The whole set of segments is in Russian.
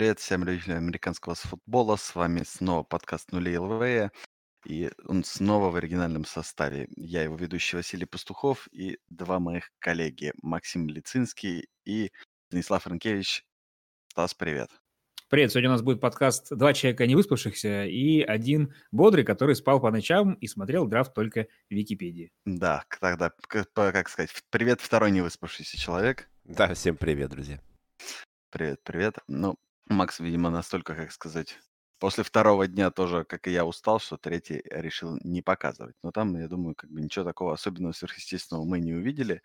привет всем любителям американского футбола. С вами снова подкаст «Нулей ЛВ». И он снова в оригинальном составе. Я его ведущий Василий Пастухов и два моих коллеги Максим Лицинский и Станислав Ренкевич. Стас, привет. Привет, сегодня у нас будет подкаст «Два человека не выспавшихся» и один бодрый, который спал по ночам и смотрел драфт только в Википедии. Да, тогда, как сказать, привет, второй не выспавшийся человек. Да, всем привет, друзья. Привет, привет. Ну, Макс, видимо, настолько, как сказать, после второго дня тоже, как и я, устал, что третий решил не показывать. Но там, я думаю, как бы ничего такого особенного сверхъестественного мы не увидели.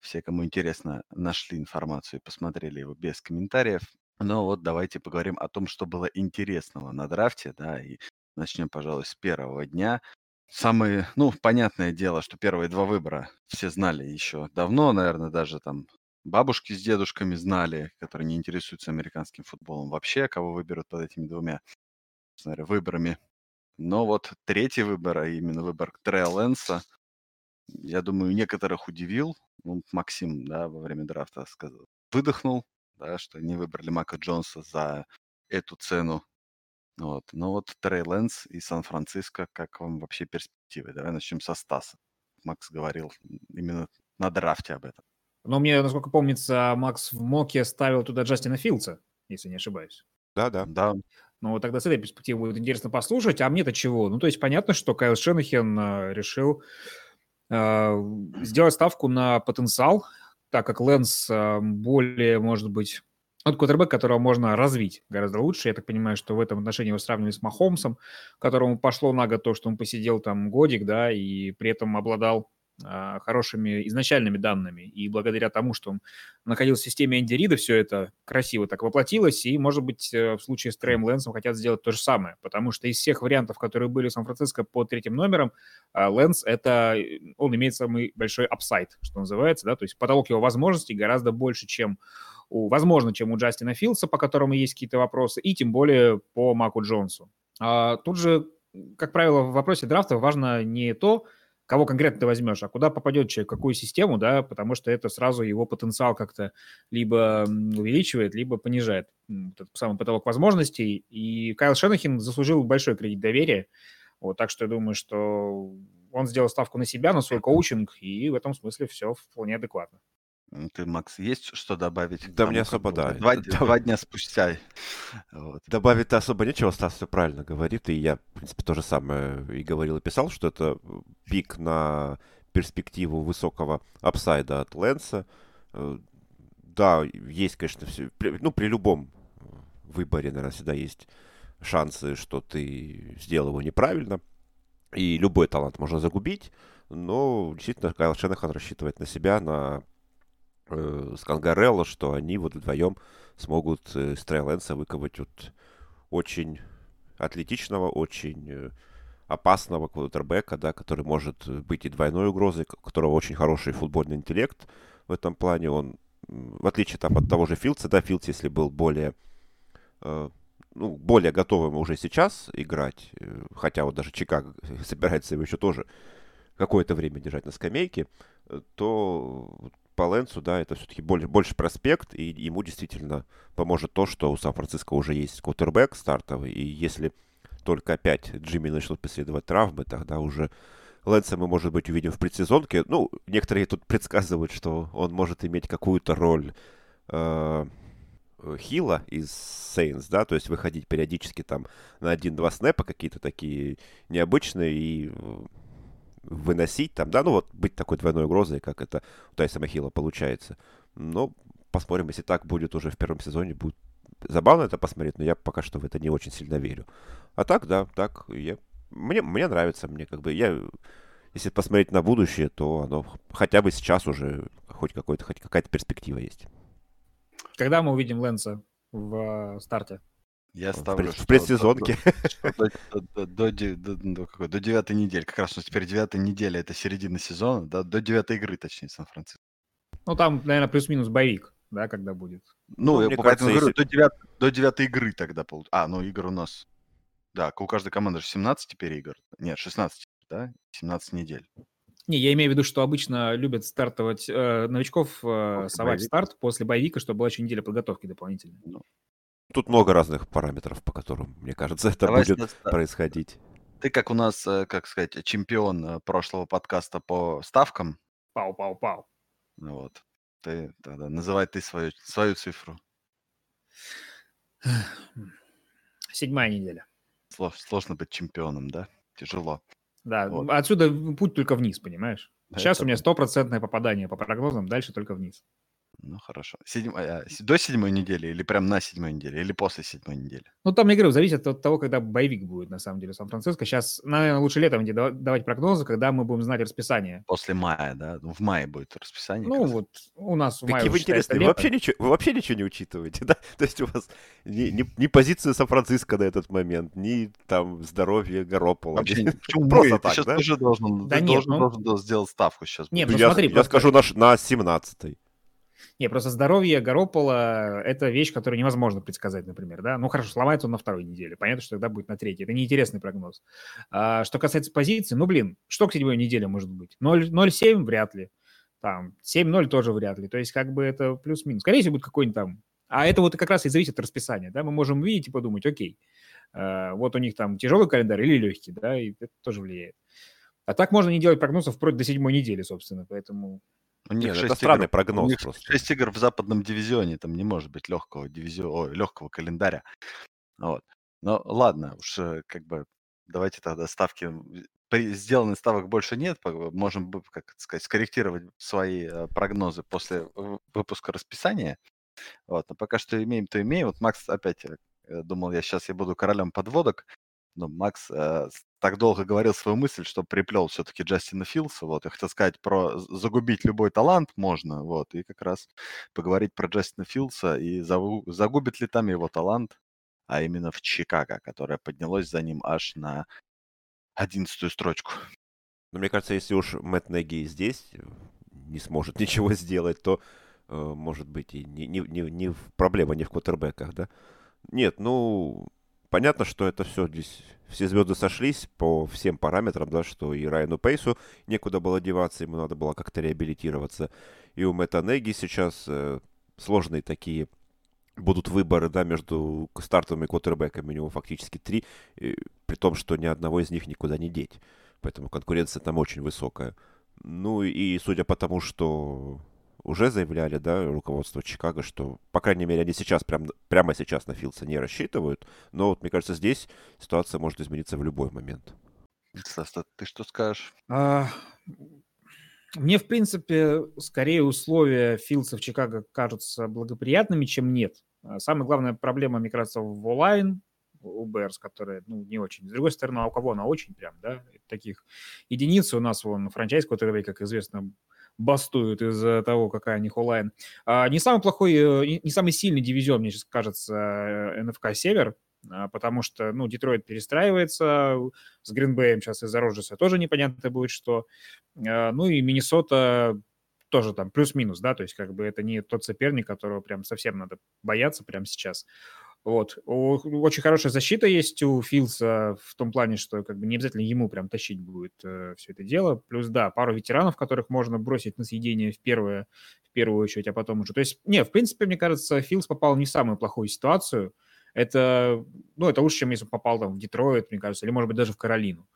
Все, кому интересно, нашли информацию и посмотрели его без комментариев. Но вот давайте поговорим о том, что было интересного на драфте, да, и начнем, пожалуй, с первого дня. Самые, ну, понятное дело, что первые два выбора все знали еще давно, наверное, даже там бабушки с дедушками знали, которые не интересуются американским футболом вообще, кого выберут под этими двумя смотря, выборами. Но вот третий выбор, а именно выбор Трея Лэнса, я думаю, некоторых удивил. Ну, Максим, да, во время драфта сказал, выдохнул, да, что не выбрали Мака Джонса за эту цену. Вот. Но вот Трей Лэнс и Сан-Франциско, как вам вообще перспективы? Давай начнем со Стаса. Макс говорил именно на драфте об этом. Но мне, насколько помнится, Макс в Моке ставил туда Джастина Филдса, если не ошибаюсь. Да, да. Да. Ну, вот тогда с этой перспективы будет интересно послушать. А мне-то чего? Ну, то есть понятно, что Кайл Шенахен э, решил э, сделать ставку на потенциал, так как Лэнс э, более, может быть, вот квотербек, которого можно развить гораздо лучше. Я так понимаю, что в этом отношении его сравнивали с Махомсом, которому пошло на год то, что он посидел там годик, да, и при этом обладал хорошими изначальными данными. И благодаря тому, что он находился в системе Энди Рида, все это красиво так воплотилось. И, может быть, э, в случае с Трэем Лэнсом хотят сделать то же самое. Потому что из всех вариантов, которые были в Сан-Франциско по третьим номерам, а, Лэнс — это... Он имеет самый большой upside, что называется, да, то есть потолок его возможностей гораздо больше, чем у, возможно, чем у Джастина Филдса, по которому есть какие-то вопросы, и тем более по Маку Джонсу. А, тут же, как правило, в вопросе драфта важно не то, кого конкретно ты возьмешь, а куда попадет человек, какую систему, да, потому что это сразу его потенциал как-то либо увеличивает, либо понижает этот самый потолок возможностей. И Кайл Шенахин заслужил большой кредит доверия. Вот, так что я думаю, что он сделал ставку на себя, на свой коучинг, и в этом смысле все вполне адекватно. Ты, Макс, есть что добавить? Да, мне особо, да. Два, два дня спустя. Вот. Добавить особо нечего, Стас все правильно говорит, и я, в принципе, то же самое и говорил, и писал, что это пик на перспективу высокого апсайда от Лэнса. Да, есть, конечно, все, ну, при любом выборе, наверное, всегда есть шансы, что ты сделал его неправильно, и любой талант можно загубить, но действительно Кайл Шенахан рассчитывает на себя, на э, с Кангарелло, что они вот вдвоем смогут э, из Трейленса выковать вот очень атлетичного, очень э, опасного квотербека, да, который может быть и двойной угрозой, у которого очень хороший футбольный интеллект в этом плане. Он, в отличие там, от того же Филдса, да, Филдс, если был более, э, ну, более готовым уже сейчас играть, э, хотя вот даже Чикаго собирается его еще тоже какое-то время держать на скамейке, э, то по Лэнсу, да, это все-таки больше, больше проспект, и ему действительно поможет то, что у Сан-Франциско уже есть квотербек стартовый, и если только опять Джимми начнут преследовать травмы, тогда уже Лэнса мы, может быть, увидим в предсезонке. Ну, некоторые тут предсказывают, что он может иметь какую-то роль э, Хила из Сейнс, да, то есть выходить периодически там на один-два снэпа какие-то такие необычные и выносить там, да, ну вот быть такой двойной угрозой, как это у Тайсона Хилла получается. Но посмотрим, если так будет уже в первом сезоне, будет забавно это посмотреть, но я пока что в это не очень сильно верю. А так, да, так, я, мне, мне нравится, мне как бы, я, если посмотреть на будущее, то оно хотя бы сейчас уже хоть, какой-то, хоть какая-то перспектива есть. Когда мы увидим Лэнса в старте? Я ставлю, в, предсезонке. До, до, до, до, какой, до девятой недели. Как раз у нас теперь девятая неделя, это середина сезона, да, до девятой игры, точнее, Сан-Франциско. Ну, там, наверное, плюс-минус боевик, да, когда будет. Ну, ну я поэтому кажется, говорю, если... до, девят, до девятой игры тогда получится. А, ну, игр у нас... Да, у каждой команды же 17 теперь игр. Нет, 16, да? 17 недель. Не, я имею в виду, что обычно любят стартовать э, новичков, э, совать боевик. старт после боевика, чтобы была еще неделя подготовки дополнительной. Ну, Тут много разных параметров, по которым, мне кажется, это Давай будет ста- происходить. Ты как у нас, э, как сказать, чемпион э, прошлого подкаста по ставкам, Пау-пау-пау. ну вот, ты тогда называй ты свою, свою цифру. Седьмая неделя. Слож- Сложно быть чемпионом, да? Тяжело. Да, Вот. отсюда путь только вниз, понимаешь? Сейчас Это у меня стопроцентное попадание по прогнозам, дальше только вниз. Ну хорошо. Седьмая- до седьмой недели или прям на седьмой неделе, или после седьмой недели? Ну, там, я говорю, зависит от того, когда боевик будет, на самом деле, в Сан-Франциско. Сейчас, наверное, лучше летом давать прогнозы, когда мы будем знать расписание. После мая, да? Ну, В мае будет расписание. Ну, вот у нас в мае Какие вы интересные. Вы вообще, ничего, вы вообще ничего не учитываете, да? То есть у вас ни, ни, ни позиции Сан-Франциско на этот момент, ни там здоровье Гаропола. Вообще, почему Просто так, сейчас да? тоже должен, Да ты нет, должен, ну- должен сделать ставку сейчас. Нет, Ну, я, смотри, я просто- скажу на, на 17-й. Не, просто здоровье Гаропола – это вещь, которую невозможно предсказать, например, да? Ну, хорошо, сломается он на второй неделе. Понятно, что тогда будет на третьей. Это неинтересный прогноз. А, что касается позиций, ну, блин, что к седьмой неделе может быть? 0 0,7 вряд ли. Там 7-0 тоже вряд ли. То есть, как бы это плюс-минус. Скорее всего, будет какой-нибудь там... А это вот как раз и зависит от расписания, да? Мы можем увидеть и подумать, окей, э, вот у них там тяжелый календарь или легкий, да, и это тоже влияет. А так можно не делать прогнозов вплоть до седьмой недели, собственно, поэтому... У них Нет, это странный игр, у прогноз них просто. шесть игр в западном дивизионе, там не может быть легкого дивизиона, ой, легкого календаря. Вот. Но ладно, уж э, как бы давайте тогда ставки, м, при сделанных ставок больше нет, по- можем, как сказать, скорректировать свои э, прогнозы после выпуска расписания. Вот, но пока что имеем, то имеем. Вот Макс опять э, э, думал, я сейчас я буду королем подводок, но Макс э, так долго говорил свою мысль, что приплел все-таки Джастина Филса. Вот, я хотел сказать про загубить любой талант можно, вот, и как раз поговорить про Джастина Филса и загубит ли там его талант, а именно в Чикаго, которая поднялась за ним аж на одиннадцатую строчку. Но мне кажется, если уж Мэтт Неги здесь э, не сможет ничего сделать, то, э, может быть, и не, не, не, не проблема не в квотербеках, да? Нет, ну, понятно, что это все здесь, все звезды сошлись по всем параметрам, да, что и Райану Пейсу некуда было деваться, ему надо было как-то реабилитироваться. И у Мэтта Неги сейчас э, сложные такие будут выборы, да, между стартовыми квотербеками. У него фактически три, э, при том, что ни одного из них никуда не деть. Поэтому конкуренция там очень высокая. Ну и судя по тому, что уже заявляли, да, руководство Чикаго, что, по крайней мере, они сейчас, прям, прямо сейчас на Филдса не рассчитывают. Но вот, мне кажется, здесь ситуация может измениться в любой момент. А ты что скажешь? А, Мне, в принципе, скорее условия Филдса в Чикаго кажутся благоприятными, чем нет. А Самая главная проблема, мне кажется, в онлайн у Берс, которая, ну, не очень. С другой стороны, а у кого она очень прям, да? Таких единиц у нас, вон, франчайз, который, как известно, бастуют из-за того, какая у них онлайн. А, не самый плохой, э, не самый сильный дивизион, мне сейчас кажется, э, НФК Север, а, потому что, ну, Детройт перестраивается, с Гринбеем сейчас из-за Роджеса тоже непонятно будет, что. А, Ну и Миннесота тоже там плюс-минус, да, то есть как бы это не тот соперник, которого прям совсем надо бояться прямо сейчас. Вот. Очень хорошая защита есть у Филса в том плане, что как бы не обязательно ему прям тащить будет все это дело. Плюс, да, пару ветеранов, которых можно бросить на съедение в, первое, в первую очередь, а потом уже. То есть, не, в принципе, мне кажется, Филс попал не самую плохую ситуацию. Это, ну, это лучше, чем если бы попал там в Детройт, мне кажется, или, может быть, даже в Каролину.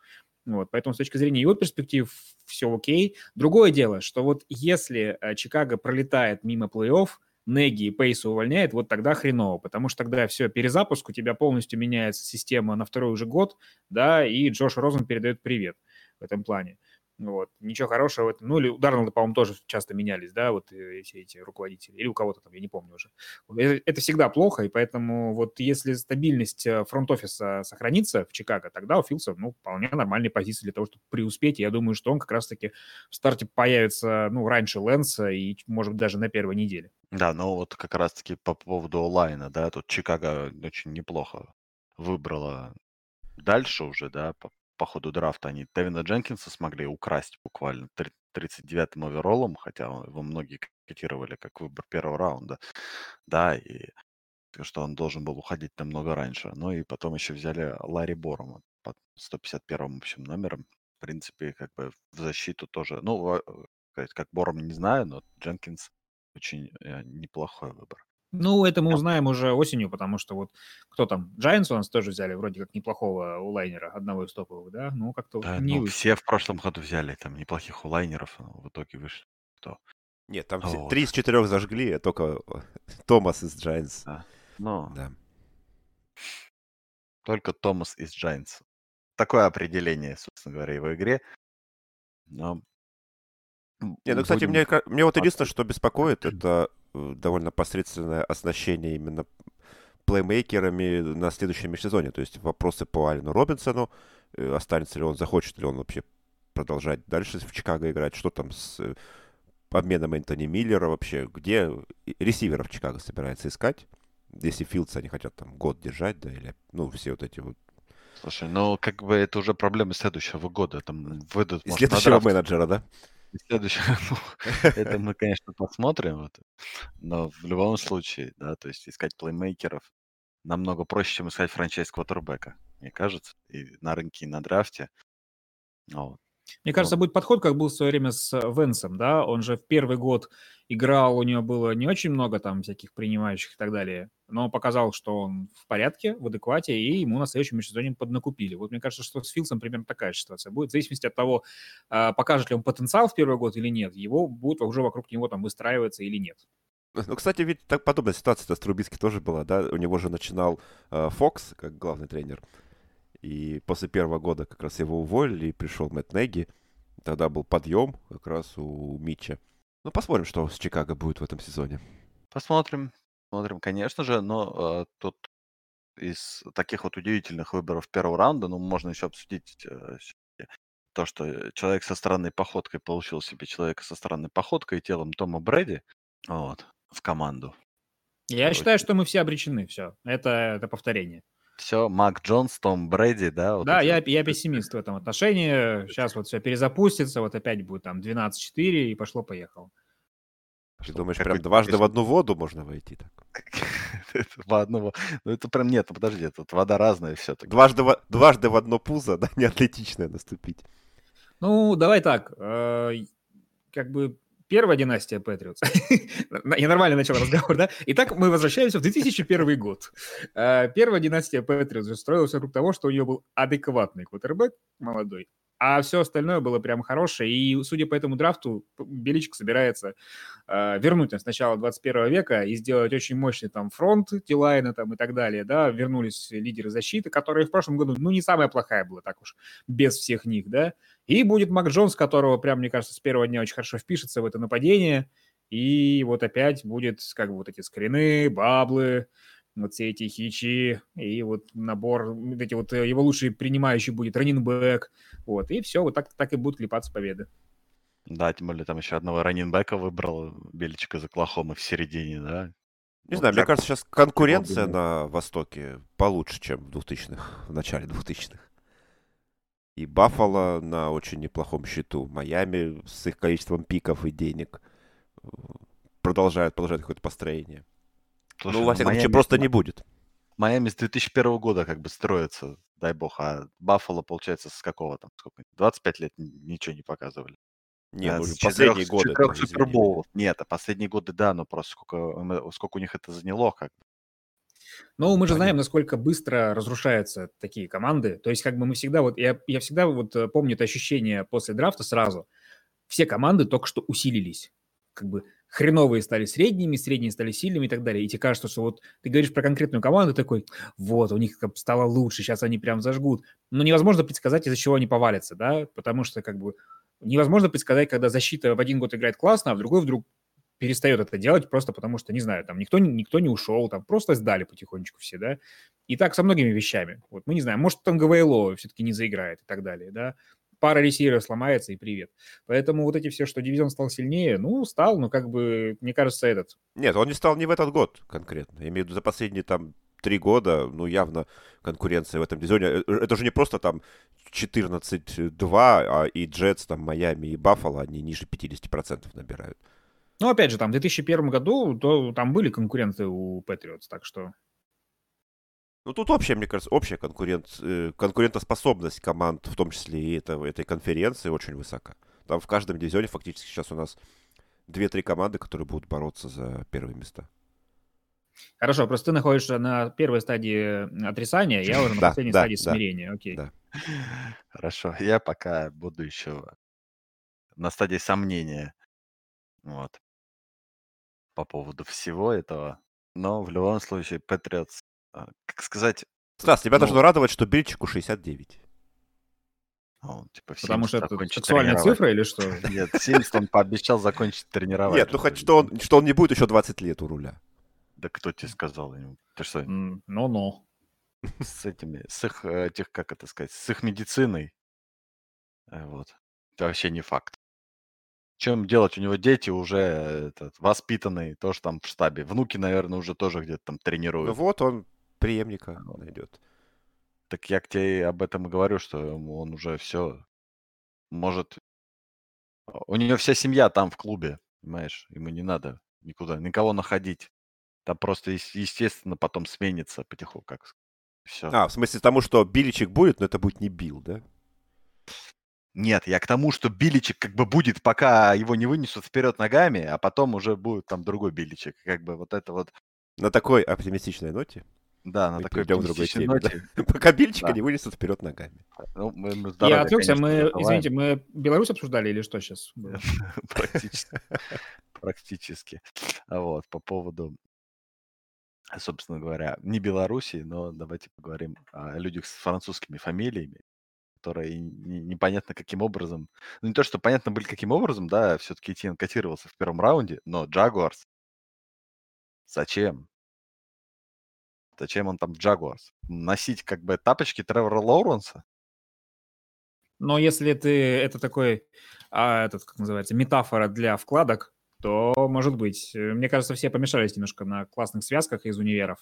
Вот, поэтому с точки зрения его перспектив все окей. Другое дело, что вот если э, Чикаго пролетает мимо плей-офф, Неги и Пейса увольняет, вот тогда хреново, потому что тогда все, перезапуск, у тебя полностью меняется система на второй уже год, да, и Джош Розен передает привет в этом плане. Вот. Ничего хорошего в этом. Ну, или у Дарнолда, по-моему, тоже часто менялись, да, вот э, все эти руководители. Или у кого-то там, я не помню уже. Это, это всегда плохо, и поэтому вот если стабильность э, фронт-офиса сохранится в Чикаго, тогда у Филса, ну, вполне нормальные позиции для того, чтобы преуспеть. И я думаю, что он как раз-таки в старте появится, ну, раньше Лэнса и, может быть, даже на первой неделе. Да, ну вот как раз-таки по поводу онлайна, да, тут Чикаго очень неплохо выбрала дальше уже, да, по ходу драфта они Тевина Дженкинса смогли украсть буквально три- 39-м овероллом, хотя его многие котировали как выбор первого раунда, да, и что он должен был уходить намного раньше. Ну и потом еще взяли Ларри Борома под 151 общим номером. В принципе, как бы в защиту тоже, ну, во- э, как Бором не знаю, но Дженкинс очень э, неплохой выбор. Ну, это мы узнаем уже осенью, потому что вот кто там, Giants у нас тоже взяли вроде как неплохого улайнера, одного из топовых, да? Ну, как-то Да, не ну, вышло. все в прошлом году взяли там неплохих улайнеров, но в итоге вышли кто. Нет, там Вот. три из четырех зажгли, а только Томас из Giants. Да. Ну, Да. только Томас из Giants. Такое определение, собственно говоря, его игре. Но Не, ну, кстати, будем мне, мне вот единственное, что беспокоит, это э, довольно посредственное оснащение именно плеймейкерами на следующем межсезоне. То есть вопросы по Алину Робинсону, э, останется ли он, захочет ли он вообще продолжать дальше в Чикаго играть, что там с э, обменом Энтони Миллера вообще, где ресиверов Чикаго собирается искать, если Филдса они хотят там год держать, да, или, ну, все вот эти вот, Слушай, ну как бы это уже проблемы следующего года. Там выйдут, может, следующего менеджера, да? Следующего, ну, это мы, конечно, посмотрим. Но в любом случае, да, то есть искать плеймейкеров намного проще, чем искать франчайз квотербека, мне кажется, и на рынке, и на драфте. Вот. Мне кажется, будет подход, как был в свое время с э, Венсом, да, он же в первый год играл, у него было не очень много там всяких принимающих и так далее, но показал, что он в порядке, в адеквате, и ему на следующем межсезонье поднакупили. Вот мне кажется, что с Филсом примерно такая же ситуация будет, в зависимости от того, а, покажет ли он потенциал в первый год или нет, его будут уже вокруг него там выстраиваться или нет. Ну, кстати, ведь так подобная ситуация с Трубицки тоже была, да? У него же начинал э, Фокс как главный тренер. И после первого года как раз его уволили, и пришел Мэтт Неги. Тогда был подъем как раз у Митча. Ну, посмотрим, что с Чикаго будет в этом сезоне. Посмотрим, смотрим, конечно же, но э, тут из таких вот удивительных выборов первого раунда, ну, можно еще обсудить э, то, что э, человек со странной походкой получил себе человека со странной походкой и телом Тома Брэди вот, в команду. Я Короче. считаю, что мы все обречены, все. Это, это повторение. Все, Мак Джонс, Том Брэди, да? вот да, эти я, я пессимист в этом отношении. Сейчас вот все перезапустится, вот опять будет там 12-4 и пошло-поехало. Ты Что, думаешь, прям дважды в одну воду можно войти так? По одному. Ну, это прям нет, подожди, тут вода разная все-таки. Дважды, дважды в одно пузо, да, не атлетичное наступить. Ну, давай так. э, Как бы первая династия Патриотс. Я нормально начал разговор, да? Итак, мы возвращаемся в 2001 год. Э, Первая династия Патриотс строилась вокруг того, что у нее был адекватный квотербек, молодой, а все остальное было прям хорошее. И, судя по этому драфту, Беличик собирается э, вернуть нас с начала 21 века и сделать очень мощный там фронт, Тилайна там и так далее, да, вернулись лидеры защиты, которые в прошлом году, ну, не самая плохая была, так уж, без всех них, да, и будет Мак Джонс, которого прям, мне кажется, с первого дня очень хорошо впишется в это нападение. И вот опять будет как бы вот эти скрины, баблы, вот все эти хичи, и вот набор, вот эти вот э, его лучший принимающий будет раннинбэк. Вот, и все, вот так, так и будут клепаться победы. Да, тем более там еще одного раненбека выбрал Беличик из Оклахомы в середине, да? Не Вот знаю, мне кажется, сейчас конкуренция на Востоке получше, чем в 2000-х, в начале 2000-х. И Баффало на очень неплохом счету. Майами с их количеством пиков и денег э, продолжают, продолжают какое-то построение. Слушай, ну, во всяком случае, просто не будет. Майами с 2001 года как бы строится, дай бог, а Баффало, получается, с какого там, сколько, 25 лет ничего не показывали. Не, А, ну, последние годы. четырех супербоулов. Нет, а последние годы, да, но просто сколько, м, сколько у них это заняло, как бы. Но мы же знаем, насколько быстро разрушаются такие команды. То есть как бы мы всегда, вот я, я всегда вот э, помню это ощущение после драфта сразу. Все команды только что усилились. Как бы хреновые стали средними, средние стали сильными и так далее. И тебе кажется, что вот ты говоришь про конкретную команду, такой, вот, у них стало лучше, сейчас они прям зажгут. Но невозможно предсказать, из-за чего они повалятся, да, потому что как бы невозможно предсказать, когда защита в один год играет классно, а в другой вдруг перестает это делать просто потому, что, не знаю, там никто, никто не ушел, там просто сдали потихонечку все, да. И так со многими вещами. Вот мы не знаем, может, там ГВЛО все-таки не заиграет и так далее, да. Пара ресиверов сломается и привет. Поэтому вот эти все, что дивизион стал сильнее, ну, стал, но как бы, мне кажется, этот. Нет, он не стал не в этот год конкретно. Я имею в виду за последние там три года, ну, явно конкуренция в этом дивизионе. Э, Это же не просто там 14-2, а и Джетс, там, Майами и Баффало, они ниже 50% набирают. Ну, опять же, там в 2001 году то, там были конкуренты у Патриотс, так что... Ну, тут общая, мне кажется, общая конкурент, э, конкурентоспособность команд, в том числе и этого, этой конференции, очень высока. Там в каждом дивизионе фактически сейчас у нас 2-3 команды, которые будут бороться за первые места. Хорошо, просто ты находишься на первой стадии отрицания, я уже на последней да, стадии да, смирения. Окей. да. Хорошо, я пока буду еще на стадии сомнения. Вот. По поводу всего этого. Но в любом случае, Патриотс, как сказать, Стас, тебя Ну. должно радовать, что Бельчику 69. он типа Потому 70 что это сексуальная цифра или что? Нет, 70 он пообещал закончить тренировать. Нет, ну хоть что он, что он не будет еще 20 лет у руля. Да кто тебе сказал ему? Ты что, Ну-ну. с этими, с их, э, этих, как это сказать, с их медициной? Э, Вот. Это вообще не факт. Чем делать? У него дети уже э, этот, воспитанные, тоже там в штабе. Внуки, наверное, уже тоже где-то там Ну тренируют. вот он преемника найдет. Так я к тебе об этом и говорю, что он уже все может... У нее вся семья там в клубе, понимаешь? Ему не надо никуда, никого находить. Там просто, ес- естественно, потом сменится потихоньку, как все. А, в смысле тому, что Биличек будет, но это будет не Бил, да? Нет, я к тому, что Биличек как бы будет, пока его не вынесут вперед ногами, а потом уже будет там другой Биличек. Как бы вот это вот, На такой оптимистичной ноте. Да, на Мы такой перейдем другой теме, ноте. Пока Бильчика Да. не вынесут вперед ногами. Ну, мы, мы Я здоровье, отвлекся, мы, желаем. извините, мы Беларусь обсуждали или что сейчас? Практически. Практически. А Вот, по поводу, собственно говоря, не Белоруссии, но давайте поговорим о людях с французскими фамилиями, которые не- непонятно каким образом, ну не то, что понятно были каким образом, да, все-таки Этьен котировался в первом раунде, но Джагуарс, зачем? Зачем он там Джагуарс? Носить как бы тапочки Тревора Лоуренса? Но если ты это такой, а, этот, как называется, метафора для вкладок, то может быть. Э, Мне кажется, все помешались немножко на классных связках из универов.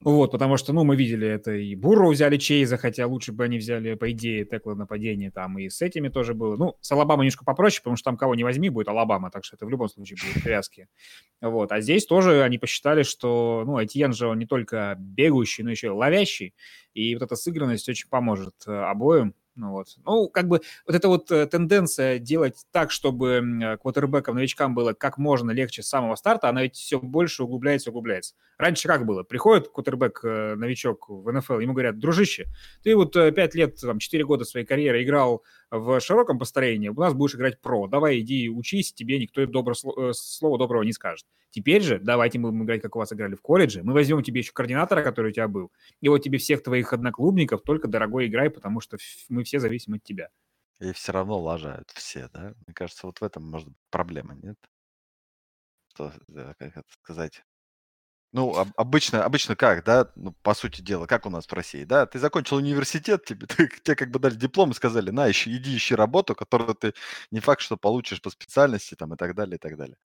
Вот, потому что, ну, мы видели это и Бурру взяли Чейза, хотя лучше бы они взяли, по идее, Текла нападение там, и с этими тоже было. Ну, с Алабамой немножко попроще, потому что там кого не возьми, будет Алабама, так что это в любом случае будут связки. Вот, а здесь тоже они посчитали, что, ну, Этьен же он не только бегающий, но еще и ловящий, и вот эта сыгранность очень поможет э, обоим. Ну вот. Ну, как бы вот эта вот э, тенденция делать так, чтобы э, квотербекам, новичкам было как можно легче с самого старта, она ведь все больше углубляется, углубляется. Раньше как было? Приходит квотербек, э, новичок в НФЛ, ему говорят, дружище, ты вот э, пять лет, там, 4 года своей карьеры играл в широком построении, у нас будешь играть про, давай иди учись, тебе никто добро, э, слова доброго не скажет. Теперь же давайте мы будем играть, как у вас играли в колледже, мы возьмем тебе еще координатора, который у тебя был, и вот тебе всех твоих одноклубников только дорогой играй, потому что мы все зависим от тебя. И все равно лажают все, да? Мне кажется, вот в этом может быть проблема, нет? Что, э, как это сказать? Ну, об- обычно, обычно как, да? Ну, по сути дела, как у нас в России, да? Ты закончил университет, тебе, ты- тебе как бы дали диплом и сказали, на, ищи, иди ищи работу, которую ты не факт, что получишь по специальности, там, и так далее, и так далее.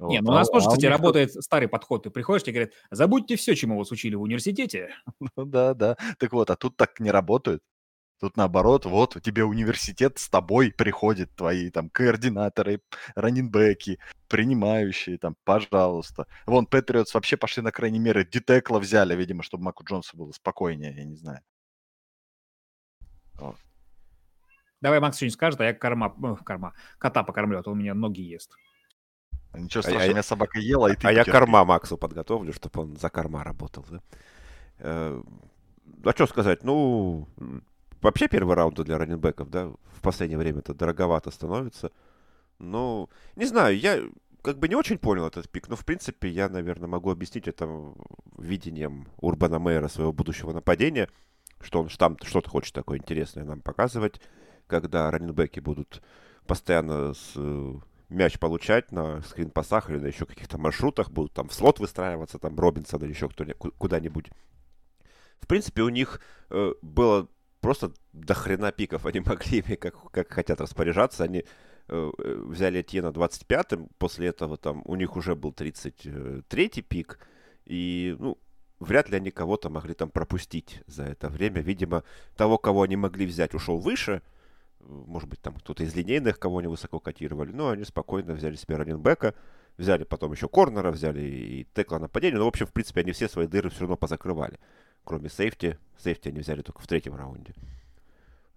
Не, Вот, ну у а нас у- тоже, а кстати, работает старый подход. Ты приходишь, тебе говорят, забудьте все, чему вас учили в университете. Ну да, да. Так вот, а тут так не работает. Тут наоборот, вот у тебя университет с тобой приходит, твои там координаторы, раннинбеки, принимающие, там, пожалуйста. Вон, Патриотс вообще пошли на крайней меры, Дитекла взяли, видимо, чтобы Маку Джонсу было спокойнее, я не знаю. Вот. Давай Макс что-нибудь скажет, а я корма, ну, корма, кота покормлю, а то у меня ноги ест. Ничего А- страшного, а- меня собака ела, и ты А я корма Максу подготовлю, чтобы он за корма работал, да? Э, А что сказать? Ну, вообще первый раунд для раненбеков, да, в последнее время это дороговато становится. Ну, не знаю, я как бы не очень понял этот пик, но, в принципе, я, наверное, могу объяснить это видением Урбана Мейера своего будущего нападения, что он там что-то хочет такое интересное нам показывать, когда раненбеки будут постоянно с, э, мяч получать на скрин-пасах или на еще каких-то маршрутах, будут там в слот выстраиваться, там Робинсон или еще кто куда-нибудь. В принципе, у них э, было просто до хрена пиков. Они могли ими как, как хотят распоряжаться. Они э, э, взяли Этьена 25-м, после этого там у них уже был 33-й пик. И, ну, вряд ли они кого-то могли там пропустить за это время. Видимо, того, кого они могли взять, ушел выше. Может быть, там кто-то из линейных, кого они высоко котировали. Но они спокойно взяли себе раненбека. Взяли потом еще корнера, взяли и текла нападения. Ну, в общем, в принципе, они все свои дыры все равно позакрывали. Кроме сейфти. Сейфти они взяли только в третьем раунде.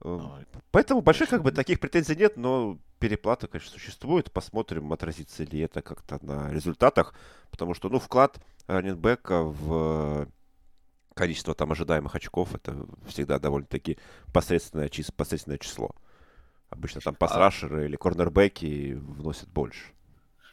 Э, Ой, Поэтому больших как бы таких претензий нет, но переплата, конечно, существует. Посмотрим, отразится ли это как-то на результатах. Потому что, ну, вклад раненбека в количество там ожидаемых очков, это всегда довольно-таки посредственное, чис- посредственное число. Обычно там пасрашеры а... или корнербеки вносят больше.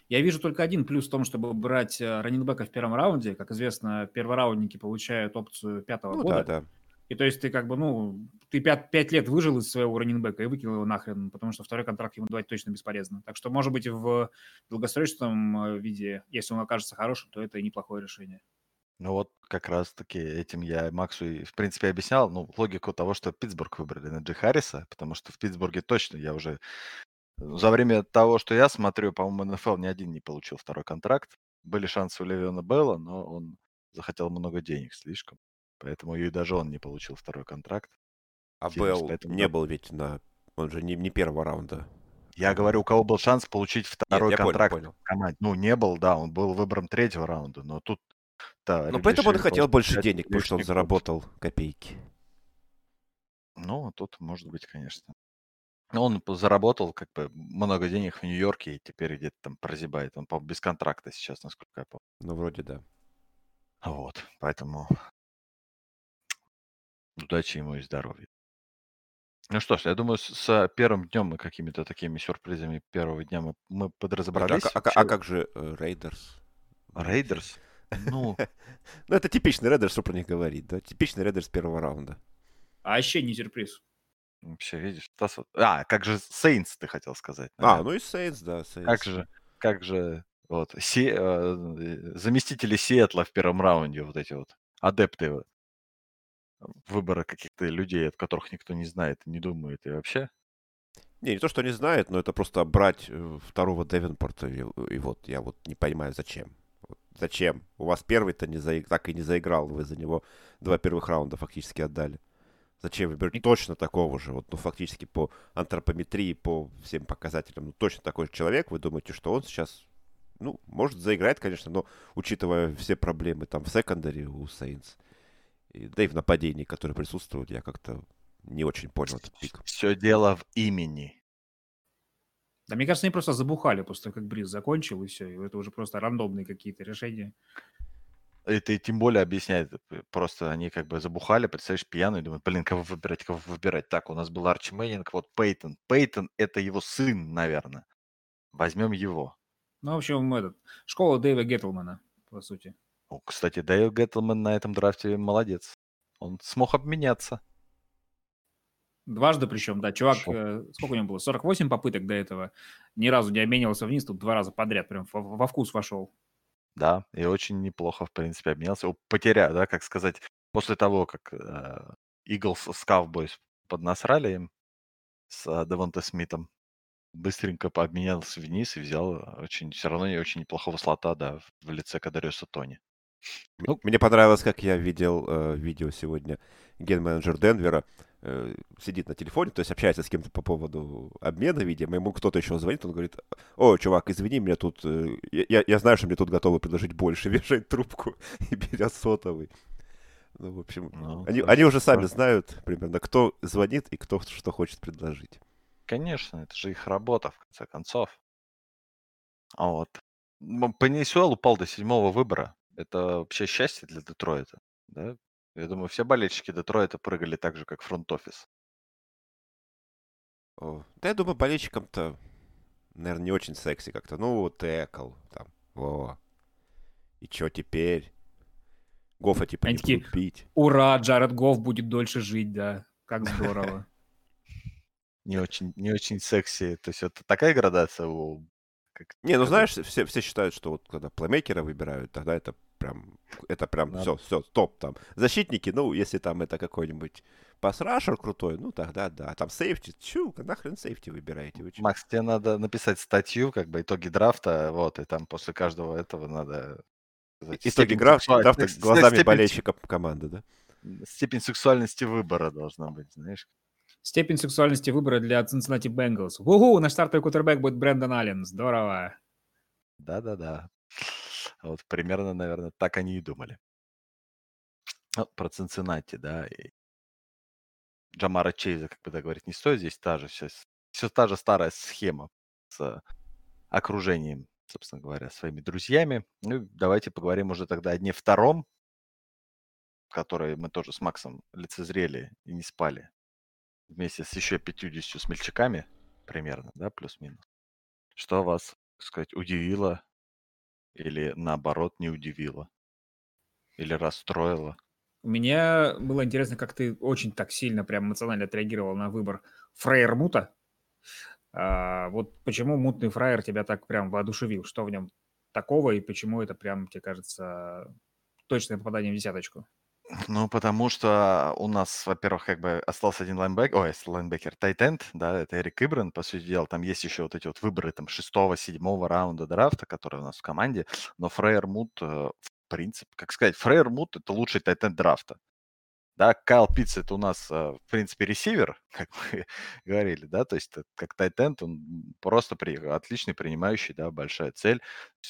Я вижу только один плюс в том, чтобы брать э, раненбека в первом раунде. Как известно, первораундники получают опцию пятого ну, года. Да, да. И то есть ты как бы, ну, ты пять, пять лет выжил из своего раненбека и выкинул его нахрен, потому что второй контракт ему давать точно бесполезно. Так что, может быть, в долгосрочном э, виде, если он окажется хорошим, то это и неплохое решение. Ну вот как раз-таки этим я Максу и, в принципе, объяснял, ну, логику того, что Питтсбург выбрали на Джи Харриса, потому что в Питтсбурге точно я уже за время того, что я смотрю, по-моему, НФЛ ни один не получил второй контракт. Были шансы у Левиона Белла, но он захотел много денег слишком. Поэтому и даже он не получил второй контракт. А Белл поэтому... не был ведь на... Он же не, не первого раунда. Я говорю, у кого был шанс получить второй Нет, контракт понял, понял. в команде. Ну, не был, да, он был выбором третьего раунда, но тут... Да, ну, поэтому он хотел больше денег, потому что он заработал копейки. Ну, тут может быть, конечно. Он заработал как бы много денег в Нью-Йорке и теперь где-то там прозябает. Он, по без контракта сейчас, насколько я помню. Ну, вроде да. Вот, поэтому удачи ему и здоровья. Ну что ж, я думаю, с, с первым днем и какими-то такими сюрпризами первого дня мы, мы подразобрались. А, а, а, а как же Рейдерс? Рейдерс? Ну... ну, это типичный Raiders, что про них говорить, да? Типичный Raiders первого раунда. А еще не сюрприз. Вообще, видишь, Стас, а, как же Saints, ты хотел сказать. Наверное. А, ну и Saints, да, Saints. Как же, как же, вот, Си, э, заместители Сиэтла в первом раунде, вот эти вот адепты выбора каких-то людей, от которых никто не знает, не думает и вообще. Не, не то, что не знает, но это просто брать э, второго Девенпорта, и, и вот, я вот не понимаю, зачем. Вот, зачем? У вас первый-то не за... так и не заиграл, вы за него два первых раунда фактически отдали. Зачем вы берете точно такого же, вот, ну, фактически по антропометрии, по всем показателям, ну, точно такой же человек, вы думаете, что он сейчас, ну, может, заиграть, конечно, но учитывая все проблемы там в секондаре у Сейнс, да и в нападении, которые присутствуют, я как-то не очень понял этот pick. Все дело в имени. Да, мне кажется, они просто забухали после того, как Бриз закончил, и все. И это уже просто рандомные какие-то решения. Это и тем более объясняет, э, просто они как бы забухали, представляешь, пьяные, думают, блин, кого выбирать, кого выбирать. Так, у нас был Арчи Мэннинг, вот Пейтон. Пейтон – это его сын, наверное. Возьмем его. Ну, в общем, этот, школа Дэйва Геттлмана, по сути. О, кстати, Дэйв Геттлман на этом драфте молодец. Он смог обменяться. Дважды причем, да. Чувак, э, сколько у него было? 48 попыток до этого. Ни разу не обменивался вниз, тут два раза подряд прям во, во вкус вошел. Да, и очень неплохо, в принципе, обменялся. Потеря, да, как сказать, после того, как э, Eagles с Cowboys поднасрали им с э, Девонте Смитом, быстренько пообменялся вниз и взял очень, все равно не очень неплохого слота, да, в лице Кадариуса Тони. Ну, мне понравилось, как я видел э, видео сегодня ген-менеджер Денвера э, сидит на телефоне, то есть общается с кем-то по поводу обмена, видимо, ему кто-то еще звонит, он говорит, о, чувак, извини, мне тут, э, я, я знаю, что мне тут готовы предложить больше, вешает трубку и берет сотовый. Ну, в общем, ну, они, они уже сами знают примерно, кто звонит и кто что хочет предложить. Конечно, это же их работа, в конце концов. А вот. Пенесуэл упал до седьмого выбора. Это вообще счастье для Детройта, да? Я думаю, все болельщики Детройта прыгали так же, как фронт-офис. О, да я думаю, болельщикам-то, наверное, не очень секси как-то. Ну, вот Экл, там, во. И что теперь? Гофа типа Они не такие, будут бить. Ура, Джаред Гофф будет дольше жить, да. Как здорово. Не очень, не очень секси. То есть это такая градация у как не, ну знаешь, все, все считают, что вот когда плеймейкера выбирают, тогда это прям, это прям все, все, топ там. Защитники, ну, если там это какой-нибудь пасрашер крутой, ну тогда да. Там сейфти, чу, нахрен сейфти выбираете? Вы Макс, тебе надо написать статью, как бы итоги драфта, вот, и там после каждого этого надо... Сказать, итоги драфта, драфта глазами степень... болельщика команды, да? Степень сексуальности выбора должна быть, знаешь. Степень сексуальности выбора для Cincinnati Bengals. Угу, наш стартовый кутербэк будет Брэндон Аллен. Здорово. Да-да-да. Вот примерно, наверное, так они и думали. Ну, про Цинциннати, да. И Джамара Чейза, как бы так говорить, не стоит здесь та же сейчас все та же старая схема с окружением, собственно говоря, своими друзьями. Ну, давайте поговорим уже тогда о дне втором, который мы тоже с Максом лицезрели и не спали. Вместе с еще 50 смельчаками примерно, да, плюс-минус. Что вас, так сказать, удивило или наоборот не удивило? Или расстроило? У меня было интересно, как ты очень так сильно, прям эмоционально отреагировал на выбор Фрейер-Мута. А, вот почему мутный фраер тебя так прям воодушевил? Что в нем такого и почему это прям, тебе кажется, точное попадание в десяточку? Ну, потому что у нас, во-первых, как бы остался один лайнбекер, ой, лайнбекер, тайтенд, да, это Эрик Эброн, по сути дела. Там есть еще вот эти вот выборы там шестого, седьмого раунда драфта, которые у нас в команде. Но Фрайермут, э, в принципе, как сказать, Фрайермут это лучший тайтенд драфта. Да, Кайл Питтс это у нас, э, в принципе, ресивер, как мы говорили, да, то есть как тайтенд, он просто при, отличный принимающий, да, большая цель.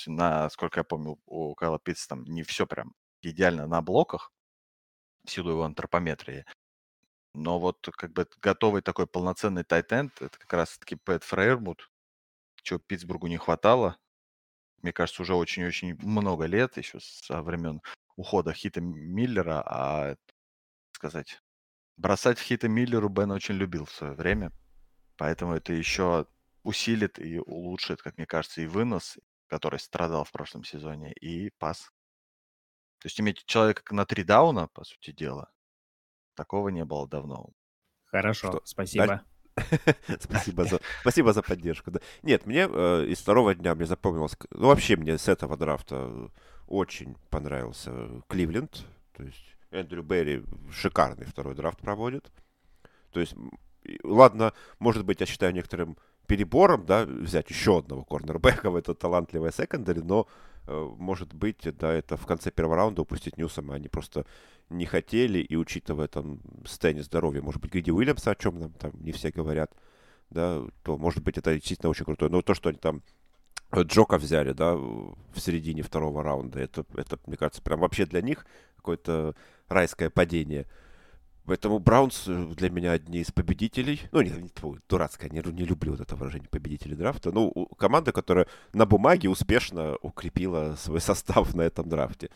Насколько я помню, у Кайла Питца там не все прям идеально на блоках, в силу его антропометрии. Но вот как бы готовый такой полноценный тайтенд, это как раз-таки Пэт Фрейрмут, чего Питтсбургу не хватало. Мне кажется, уже очень-очень много лет, еще со времен ухода Хита Миллера, а, сказать, бросать Хита Миллеру Бен очень любил в свое время. Поэтому это еще усилит и улучшит, как мне кажется, и вынос, который страдал в прошлом сезоне, и пас. То есть иметь человека на три дауна, по сути дела, такого не было давно. Хорошо, Что? спасибо. Спасибо за, спасибо за поддержку. Да. Нет, мне э, из второго дня мне запомнилось... Ну, вообще мне с этого драфта очень понравился Кливленд. То есть Эндрю Берри шикарный второй драфт проводит. То есть, ладно, может быть, я считаю некоторым перебором, да, взять еще одного корнербека в это талантливое секондари, но Э, может быть, да, это в конце первого раунда упустить Ньюсома они просто не хотели, и учитывая там состояние здоровья, может быть, Гиди Уильямса, о чем нам там не все говорят, да, то, может быть, это действительно очень круто. Но то, что они там Джока взяли, да, в середине второго раунда, это, это, мне кажется, прям вообще для них какое-то райское падение. Поэтому Браунс э, для меня одни из победителей. Ну, не, не дурацкое, не, не люблю вот это выражение победители драфта. Ну, команда, которая на бумаге успешно укрепила свой состав на этом драфте.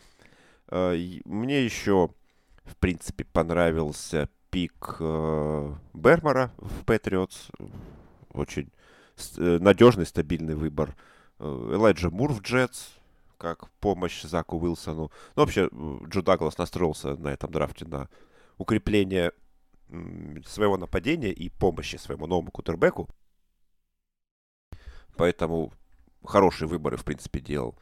А, мне еще, в принципе, понравился пик э, Бермара в Патриотс. Очень э, надежный, стабильный выбор. Элайджа Мур в Джетс, как помощь Заку Уилсону. Ну, вообще, Джо Даглас настроился на этом драфте на укрепление своего нападения и помощи своему новому кутербеку. Поэтому хорошие выборы, в принципе, делал.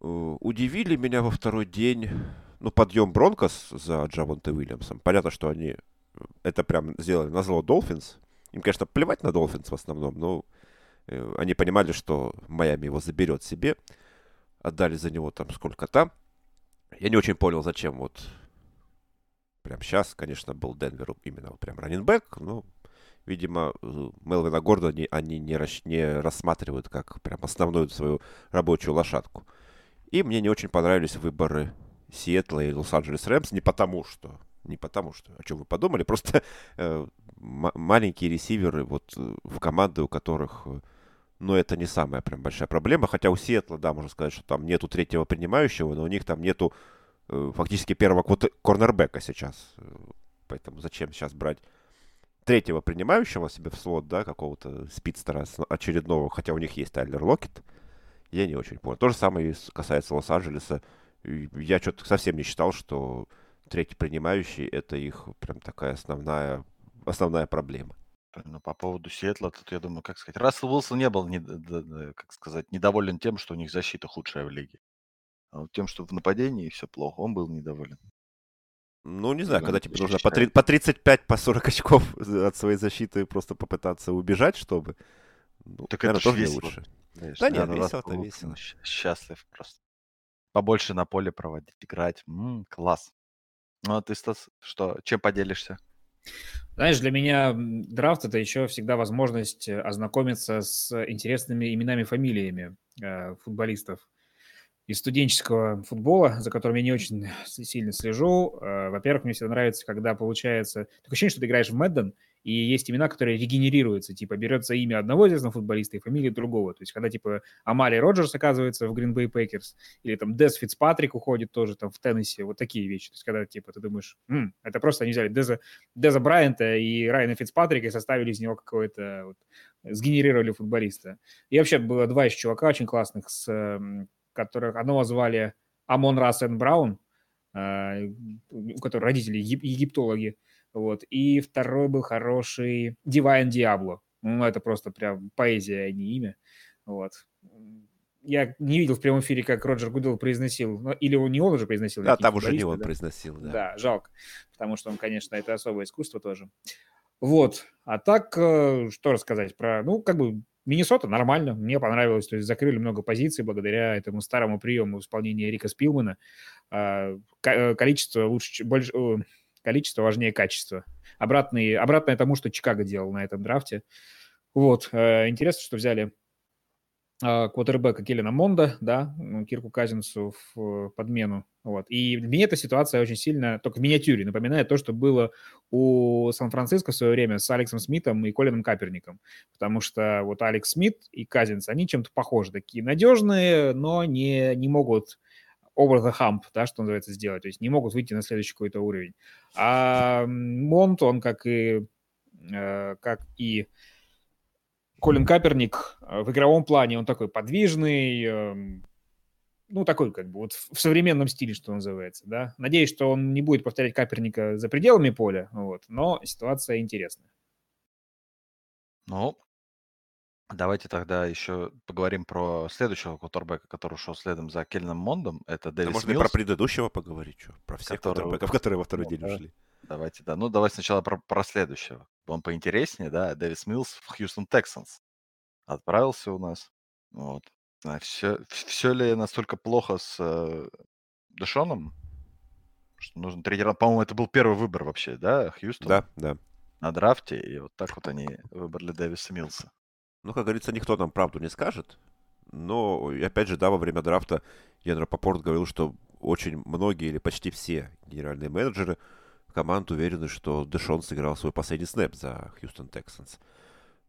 Э, удивили меня во второй день, ну, подъем Бронкос за Джавонте Уильямсом. Понятно, что они это прям сделали на зло Долфинс. Им, конечно, плевать на Долфинс в основном, но э, они понимали, что Майами его заберет себе. Отдали за него там сколько-то. Я не очень понял, зачем вот прям сейчас, конечно, был Денверу именно вот прям раненбэк, но, видимо, Мелвина Гордона они, они не, рас, не рассматривают как прям основную свою рабочую лошадку. И мне не очень понравились выборы Сиэтла и Лос-Анджелес Рэмс не потому, что не потому, что о чем вы подумали, просто э, маленькие ресиверы вот э, в команды, у которых э, но это не самая прям большая проблема. Хотя у Сиэтла, да, можно сказать, что там нету третьего принимающего, но у них там нету фактически первого корнербека сейчас. Э, поэтому зачем сейчас брать третьего принимающего себе в слот, да, какого-то спидстера очередного, хотя у них есть Тайлер Локет, я не очень понял. То же самое касается Лос-Анджелеса. Я что-то совсем не считал, что третий принимающий это их прям такая основная, основная проблема. Ну, по поводу Сиэтла, тут, я думаю, как сказать, Рассел Уилсон не был, не, как сказать, недоволен тем, что у них защита худшая в лиге. А вот тем, что в нападении все плохо, он был недоволен. Ну, не знаю, когда тебе нужно по, 3, по 35, по 40 очков от своей защиты просто попытаться убежать, чтобы... Ну, так наверное, это тоже весело. лучше. Конечно, да нет, весело-то весело. Счастлив просто. Побольше на поле проводить, играть. М-м, класс. Ну, а ты, Стас, что, чем поделишься? Знаешь, для меня драфт это еще всегда возможность э, ознакомиться с интересными именами, фамилиями э, футболистов из студенческого футбола, за которым я не очень сильно слежу. Э, во-первых, мне всегда нравится, когда получается... Такое ощущение, что ты играешь в Мэдден, И есть имена, которые регенерируются, типа берется имя одного известного футболиста и фамилия другого. То есть когда типа Амали Роджерс оказывается в Green Bay Packers, или там Дез Фицпатрик уходит тоже там в Теннесси, вот такие вещи. То есть когда типа ты думаешь, М, это просто они взяли Деза, Деза Брайанта и Райана Фицпатрика и составили из него какое-то, вот, сгенерировали футболиста. И вообще было два еще чувака очень классных, с, которых одного звали Амон Рассен Браун, а, у которого родители египтологи, вот. И второй был хороший Divine Diablo. Ну, это просто прям поэзия, а не имя. Вот. Я не видел в прямом эфире, как Роджер Гудел произносил. Ну, или он не он уже произносил. Да, там уже не он да? произносил, да. Да, жалко. Потому что он, конечно, это особое искусство тоже. Вот. А так, э, что рассказать про... Ну, как бы Миннесота нормально, мне понравилось, то есть закрыли много позиций благодаря этому старому приему в исполнении Рика Спилмана. А, э, количество лучше, больше, количество важнее качества. Обратный, обратное тому, что Чикаго делал на этом драфте. Вот, э, интересно, что взяли квотербека Келлина Монда, да, ну, Кирку Казинцу в подмену. Вот. И мне эта ситуация очень сильно, только в миниатюре, напоминает то, что было у Сан-Франциско в свое время с Алексом Смитом и Колином Каперником. Потому что вот Алекс Смит и Казинц, они чем-то похожи, такие надежные, но не, не могут over the hump, да, что называется, сделать. То есть не могут выйти на следующий какой-то уровень. А Монт, он как и, э, как и Колин Каперник э, в игровом плане, он такой подвижный, э, ну, такой как бы вот в современном стиле, что называется, да. Надеюсь, что он не будет повторять Каперника за пределами поля, вот, но ситуация интересная. Ну, Давайте тогда еще поговорим про следующего кутербека, который ушел следом за Кельном Мондом. Это Дэвис а можно Милс, про предыдущего поговорить, что? Про всех который... кутербеков, которые во второй ну, день ушли. Давайте, да. Ну, давай сначала про, про следующего. Он поинтереснее, да. Дэвис Милс в Хьюстон Тексанс отправился у нас. Вот. А все, все ли настолько плохо с э, Дэшоном, что нужно тренировать? По-моему, это был первый выбор вообще, да, Хьюстон? Да, да. На драфте, и вот так вот они выбрали Дэвиса Милса. Ну, как говорится, никто нам правду не скажет. Но, опять же, да, во время драфта Ян Рапопорт говорил, что очень многие или почти все генеральные менеджеры команд уверены, что Дэшон сыграл свой последний снэп за Хьюстон Тексанс.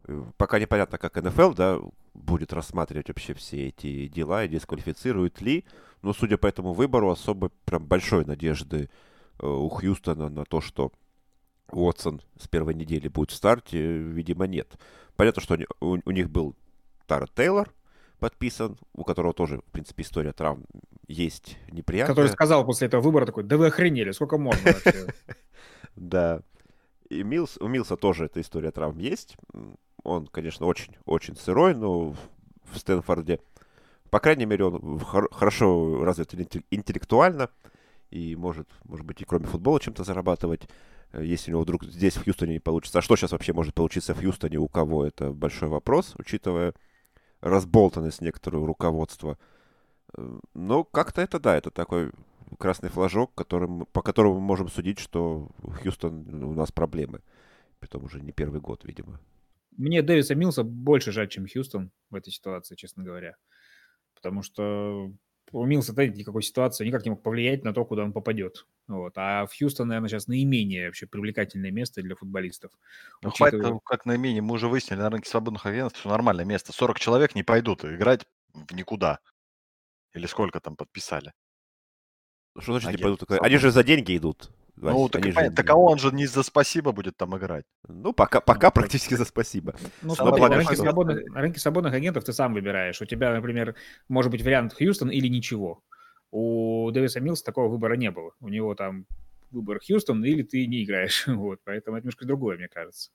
Э, пока непонятно, как НФЛ, да, будет рассматривать вообще все эти дела и дисквалифицирует ли. Но, судя по этому выбору, особо прям большой надежды э, у Хьюстона на то, что Уотсон с первой недели будет в старте, видимо, нет. Понятно, что у, у них был Тара Тейлор подписан, у которого тоже, в принципе, история травм есть неприятная. Который сказал после этого выбора такой, да вы охренели, сколько можно вообще? Да. И Милс, у Милса тоже эта история травм есть. Он, конечно, очень-очень сырой, но в Стэнфорде, по крайней мере, он хорошо развит интеллектуально и может, может быть, и кроме футбола чем-то зарабатывать. Э, если у него вдруг здесь в Хьюстоне не получится. А что сейчас вообще может получиться в Хьюстоне, у кого это большой вопрос, учитывая разболтанность некоторого руководства. Э, но как-то это, да, это такой красный флажок, которым, по которому мы можем судить, что Хьюстон у нас проблемы. Притом уже не первый год, видимо. Мне Дэвиса Милса больше жаль, чем Хьюстон в этой ситуации, честно говоря. Потому что у Милса да, никакой ситуации никак не мог повлиять на то, куда он попадет. Вот. А в Хьюстон, наверное, сейчас наименее вообще привлекательное место для футболистов. Ну, учитывая... хватит, как наименее. Мы уже выяснили на рынке свободных агентов, что нормальное место. 40 человек не пойдут играть в никуда. Или сколько там подписали. Что значит Агент. не пойдут? Они же за деньги идут. Вась, ну, так, же... так а он же не за спасибо будет там играть. Ну, пока, пока ну, практически за спасибо. Ну, смотри, на, рынке свободных, на рынке свободных агентов ты сам выбираешь. У тебя, например, может быть вариант Хьюстон или ничего. У Дэвиса Милса такого выбора не было. У него там выбор Хьюстон или ты не играешь. Вот, поэтому это немножко другое, мне кажется.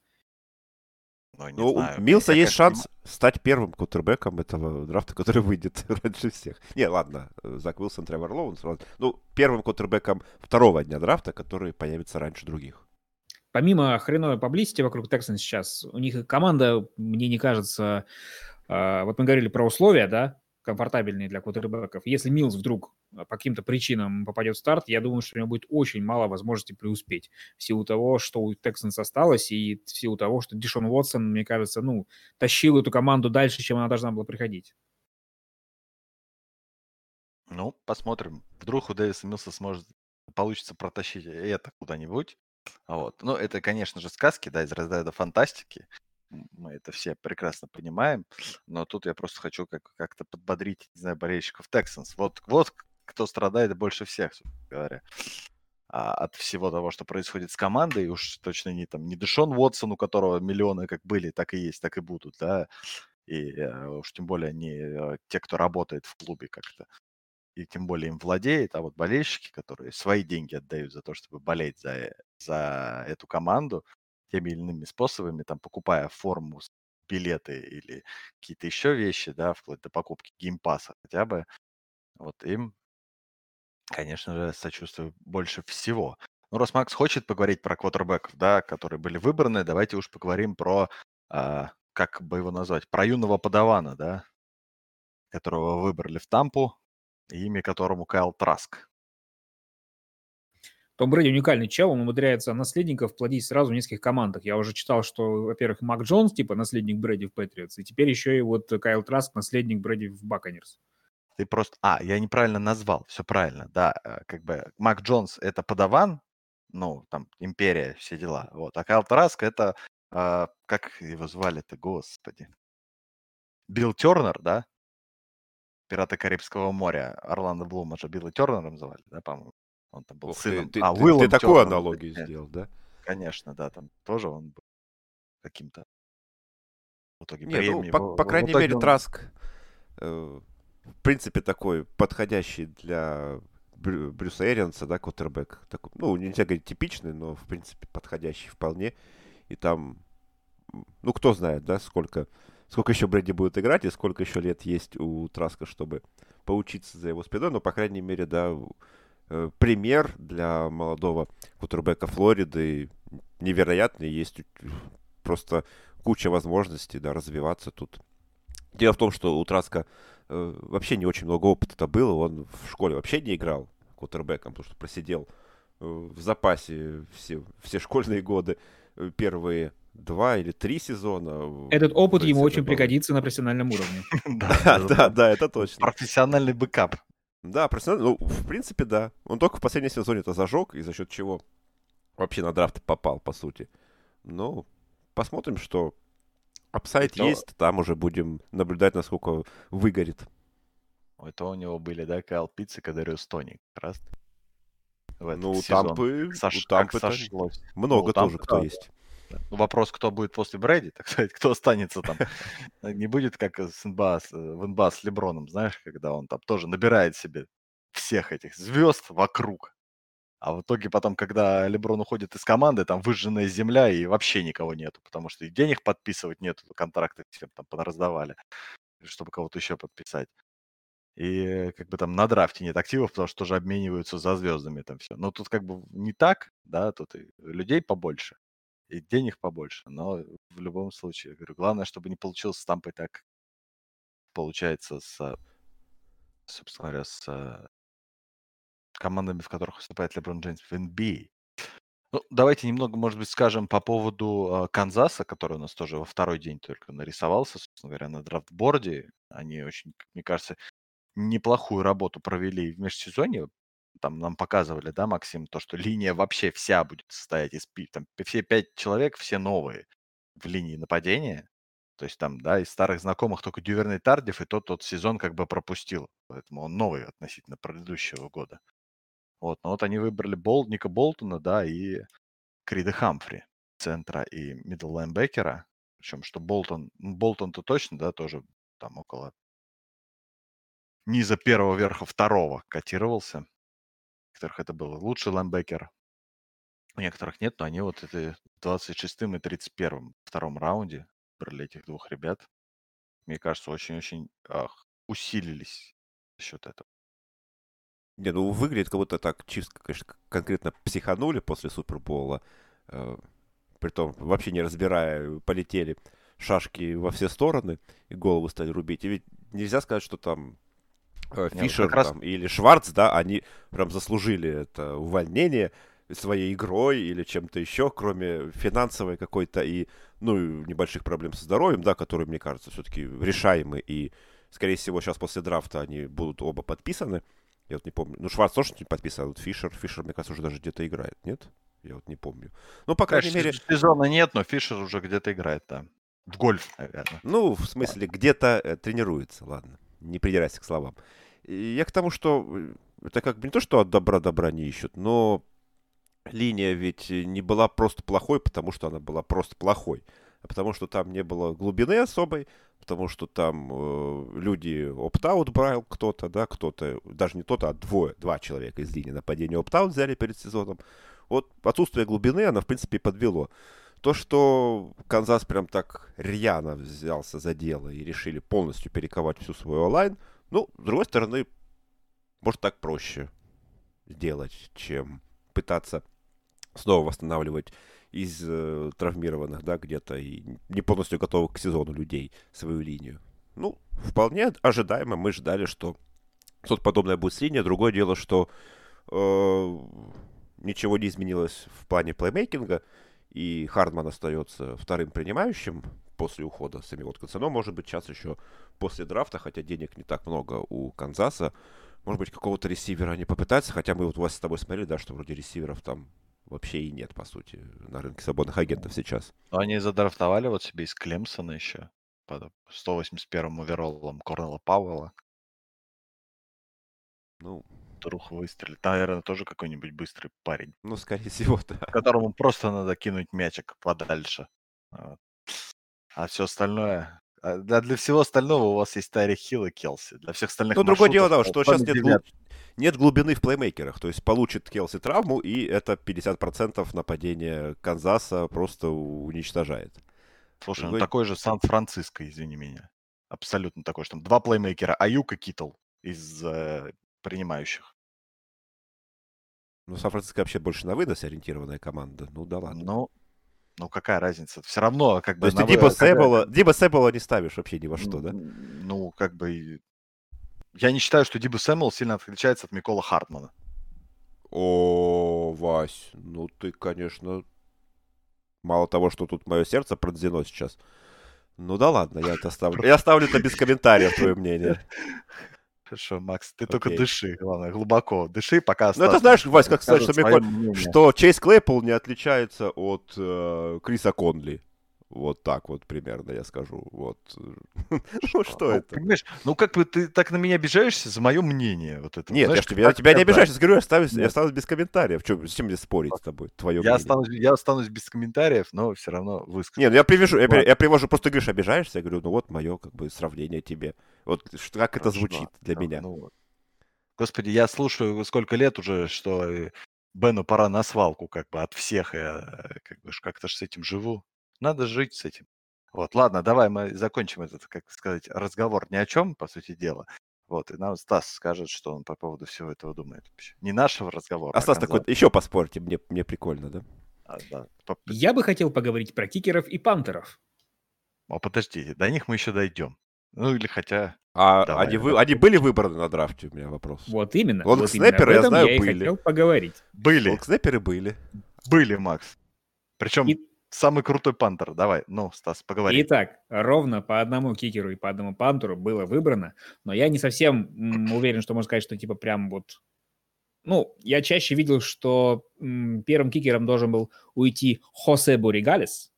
Ну, ну знаю. у Милса есть шанс понимаю. стать первым кутербеком этого драфта, который выйдет раньше всех. Не, ладно, Зак Уилсон, Тревор Лоуэнс. Ну, первым кутербеком второго дня драфта, который появится раньше других. Помимо хреновой поблизости вокруг Тексан сейчас, у них команда, мне не кажется, э, вот мы говорили про условия, да, комфортабельные для квотербеков. Если Милс вдруг по каким-то причинам попадет в старт, я думаю, что у него будет очень мало возможностей преуспеть в силу того, что у Тексанс осталось, и в силу того, что Дишон Уотсон, мне кажется, ну, тащил эту команду дальше, чем она должна была приходить. Ну, посмотрим. Вдруг у Дэвиса Милса сможет получится протащить это куда-нибудь. Вот. Ну, это, конечно же, сказки, да, из разряда фантастики. Мы это все прекрасно понимаем. Но тут я просто хочу как- как-то подбодрить, не знаю, болельщиков Texans. Вот, вот кто страдает больше всех, говоря а, от всего того, что происходит с командой, уж точно не там не Дэшон Уотсон, у которого миллионы как были, так и есть, так и будут, да, и э, уж тем более не э, те, кто работает в клубе как-то, и тем более им владеет, а вот болельщики, которые свои деньги отдают за то, чтобы болеть за, э, за эту команду теми или иными способами, там, покупая форму, билеты или какие-то еще вещи, да, вплоть до покупки геймпаса хотя бы, вот им конечно же, сочувствую больше всего. Ну, раз Макс хочет поговорить про квотербеков, да, которые были выбраны, давайте уж поговорим про, а, как бы его назвать, про юного подавана, да, которого выбрали в Тампу, имя которому Кайл Траск. Том Брэди уникальный чел, он умудряется наследников плодить сразу в нескольких командах. Я уже читал, что, во-первых, Мак Джонс, типа, наследник Брэди в Patriots, и теперь еще и вот Кайл Траск, наследник Брэди в Buccaneers. Ты просто... А, я неправильно назвал, все правильно, да. Э, как бы Мак Джонс это подаван, ну, там, империя, все дела. Вот. А Кайл Тараск это... А, как его звали-то, господи? Билл Тернер, да? Пираты Карибского моря. Орландо Блума же Билла Тернером звали, да, по-моему? Он там был Ох, сыном. Ты, а, ты, Уиллом ты такую Тернером, аналогию да, сделал, да? Конечно, да, там тоже он был каким-то в итоге Не, ну, по, по крайней мере, он... Траск э, в принципе, такой подходящий для Брю, Брюса Эрианса, да, квотербек. Такой, ну, нельзя говорить типичный, но, в принципе, подходящий вполне. И там, ну, кто знает, да, сколько, сколько еще Брэди будет играть и сколько еще лет есть у Траска, чтобы поучиться за его спиной. Но, по крайней мере, да, э, пример для молодого квотербека Флориды невероятный. Есть просто куча возможностей, да, развиваться тут. Дело в том, что у Траска э, вообще не очень много опыта-то было. Он в школе вообще не играл квотербеком, потому что просидел э, в запасе все, все школьные годы, э, первые два или три сезона. Этот опыт ему очень пригодится на профессиональном уровне. Да, да, да, это точно. Профессиональный backup. Да, профессиональный, ну, в принципе, да. Он только в последнем сезоне это зажег, и за счет чего вообще на драфт попал, по сути. Ну, посмотрим, что upside это... есть, там уже будем наблюдать, насколько выгорит. Это у него были, да, Кайл Питтс, Кадариус Тони, как раз. ну, у Тампы, Сош... у Тампы сошлось. много ну, тоже кто да. есть. Вопрос, кто будет после Брэди, так сказать, кто останется там. Не будет как с NBA, в NBA с Леброном, знаешь, когда он там тоже набирает себе всех этих звезд вокруг. А в итоге потом, когда Леброн уходит из команды, там выжженная земля и вообще никого нету, потому что и денег подписывать нету, контракты всем там раздавали, чтобы кого-то еще подписать. И как бы там на драфте нет активов, потому что тоже обмениваются за звездами там все. Но тут как бы не так, да, тут и людей побольше, и денег побольше. Но в любом случае, говорю, главное, чтобы не получилось с Тампой так, получается, с, собственно говоря, с командами, в которых выступает Леброн Джеймс в NBA. Ну, давайте немного, может быть, скажем по поводу э, Канзаса, который у нас тоже во второй день только нарисовался, собственно говоря, на драфтборде. Они очень, мне кажется, неплохую работу провели в межсезонье. Там нам показывали, да, Максим, то, что линия вообще вся будет состоять из там, все пять человек, все новые в линии нападения. То есть там, да, из старых знакомых только Дюверне-Тардиф, и тот тот сезон как бы пропустил. Поэтому он новый относительно предыдущего года. Вот, но вот они выбрали Бол, Ника Болтона, да, и Крида Хамфри, центра и middle лайнбекера. Причем, что Болтон, ну, Болтон-то точно, да, тоже там около низа первого, верха второго котировался. У некоторых это был лучший лайнбекер, у некоторых нет, но они вот это 26-м и 31-м втором раунде выбрали этих двух ребят. Мне кажется, очень-очень усилились за счет этого. Не, ну выглядит как будто так чисто, конечно, конкретно психанули после Супербола. Э, притом вообще не разбирая, полетели шашки во все стороны и голову стали рубить. И ведь нельзя сказать, что там э, ну Фишер раз... там, или Шварц, да, они прям заслужили это увольнение своей игрой или чем-то еще, кроме финансовой какой-то и, ну, небольших проблем со здоровьем, да, которые, мне кажется, все-таки решаемы. И, скорее всего, сейчас после драфта они будут оба подписаны. Я вот не помню. Ну, Шварц тоже не подписан, а вот Фишер. Фишер, мне кажется, уже даже где-то играет, нет? Я вот не помню. Ну, по крайней Конечно, мере... сезона нет, но Фишер уже где-то играет там. В гольф, наверное. Ну, в смысле, где-то э, тренируется, ладно. Не придирайся к словам. И я к тому, что э, это как бы не то, что от добра добра не ищут, но линия ведь не была просто плохой, потому что она была просто плохой, а потому что там не было глубины особой, потому что там э, люди опт-аут брал кто-то, да, кто-то, даже не кто-то, а двое, два человека из линии нападения опт-аут взяли перед сезоном. Вот отсутствие глубины, она, в принципе, подвело. То, что Канзас прям так рьяно взялся за дело и решили полностью перековать всю свою онлайн, ну, с другой стороны, может так проще сделать, чем пытаться снова восстанавливать из э, травмированных, да, где-то и не полностью готовых к сезону людей свою линию. Ну, вполне ожидаемо. Мы ждали, что что-то подобное будет с линией. Другое дело, что э, ничего не изменилось в плане плеймейкинга, и Хардман остается вторым принимающим после ухода Сами Уоткинса. Но, может быть, сейчас еще после драфта, хотя денег не так много у Канзаса, может быть, какого-то ресивера они попытаются, хотя мы вот у вас с тобой смотрели, да, что вроде ресиверов там вообще и нет, по сути, на рынке свободных агентов сейчас. Но они задрафтовали вот себе из Клемсона еще под 181-м овероллом Корнела Пауэлла. Ну, Вдруг выстрелит. Наверное, тоже какой-нибудь быстрый парень, ну, скорее всего, да. которому просто надо кинуть мячик подальше. Вот. А все остальное... а Для, для всего остального у вас есть Тайри Хилл и Келси. Для всех остальных Ну, другое дело, маршрутов, что сейчас нет, глуб- нет глубины в плеймейкерах. То есть получит Келси травму, и это 50% нападения Канзаса просто уничтожает. Слушай, ну Другой- такой же Сан-Франциско, извини меня. Абсолютно такой же. Там два плеймейкера, Аюк и Китл из э, принимающих. Ну, Сан-Франциско вообще больше на вынос ориентированная команда. Ну, да ладно. Ну, ну какая разница? Все равно, как То бы... есть ты Диба Сэбола, Диба Сэбола не ставишь вообще ни во что, да? Ну, как бы... Я не считаю, что Диба Сэмюэл сильно отличается от Микола Хартмана. О, Вась, ну ты, конечно, мало того, что тут мое сердце пронзено сейчас. Ну да ладно, я это оставлю. Я оставлю это без комментариев, твое мнение. Хорошо, Макс, ты только Окей. дыши, главное, глубоко дыши, пока Ну это знаешь, Вась, как сказать, что, Миколь- что Чейз Клейпл не отличается от э, Криса Конли. Вот так вот примерно я скажу. Вот. Ну что это? Понимаешь, ну как бы ты так на меня обижаешься за мое мнение. Вот это, Нет, я тебя, я не обижаюсь, я говорю, я останусь, я Нет. без комментариев. Чё, зачем мне спорить с тобой? Твое Я останусь, я останусь без комментариев, но все равно выскажу. Не, ну я привяжу, я, я привожу, просто говоришь, обижаешься, я говорю, ну вот мое как бы сравнение тебе. Вот как это звучит для меня. ну. Господи, я слушаю сколько лет уже, что э, Бену пора на свалку как бы от всех, и э, как бы как-то с этим живу. Надо жить с этим. Вот, ладно, давай мы закончим этот, как сказать, разговор ни о чем, по сути дела. Вот, и нам Стас скажет, что он по поводу всего этого думает. Не нашего разговора, А Стас такой, еще поспорьте, мне, мне прикольно, да? а, да, по- Я бы хотел поговорить про кикеров и пантеров. О, подожди, до них мы еще дойдем. Ну или хотя... А Давай, они, вы, они были выбраны на драфте, у меня вопрос. Вот именно. Вот вот я знаю, я были. хотел поговорить. Были, Лонгснеперы были. были, Макс. Причем И- самый крутой пантер. Давай, ну, Стас, поговори. Итак, ровно по одному кикеру и по одному пантеру было выбрано, но я не совсем уверен, что можно сказать, что типа прям вот... Ну, я чаще видел, что первым кикером должен был уйти Хосе Буригалес,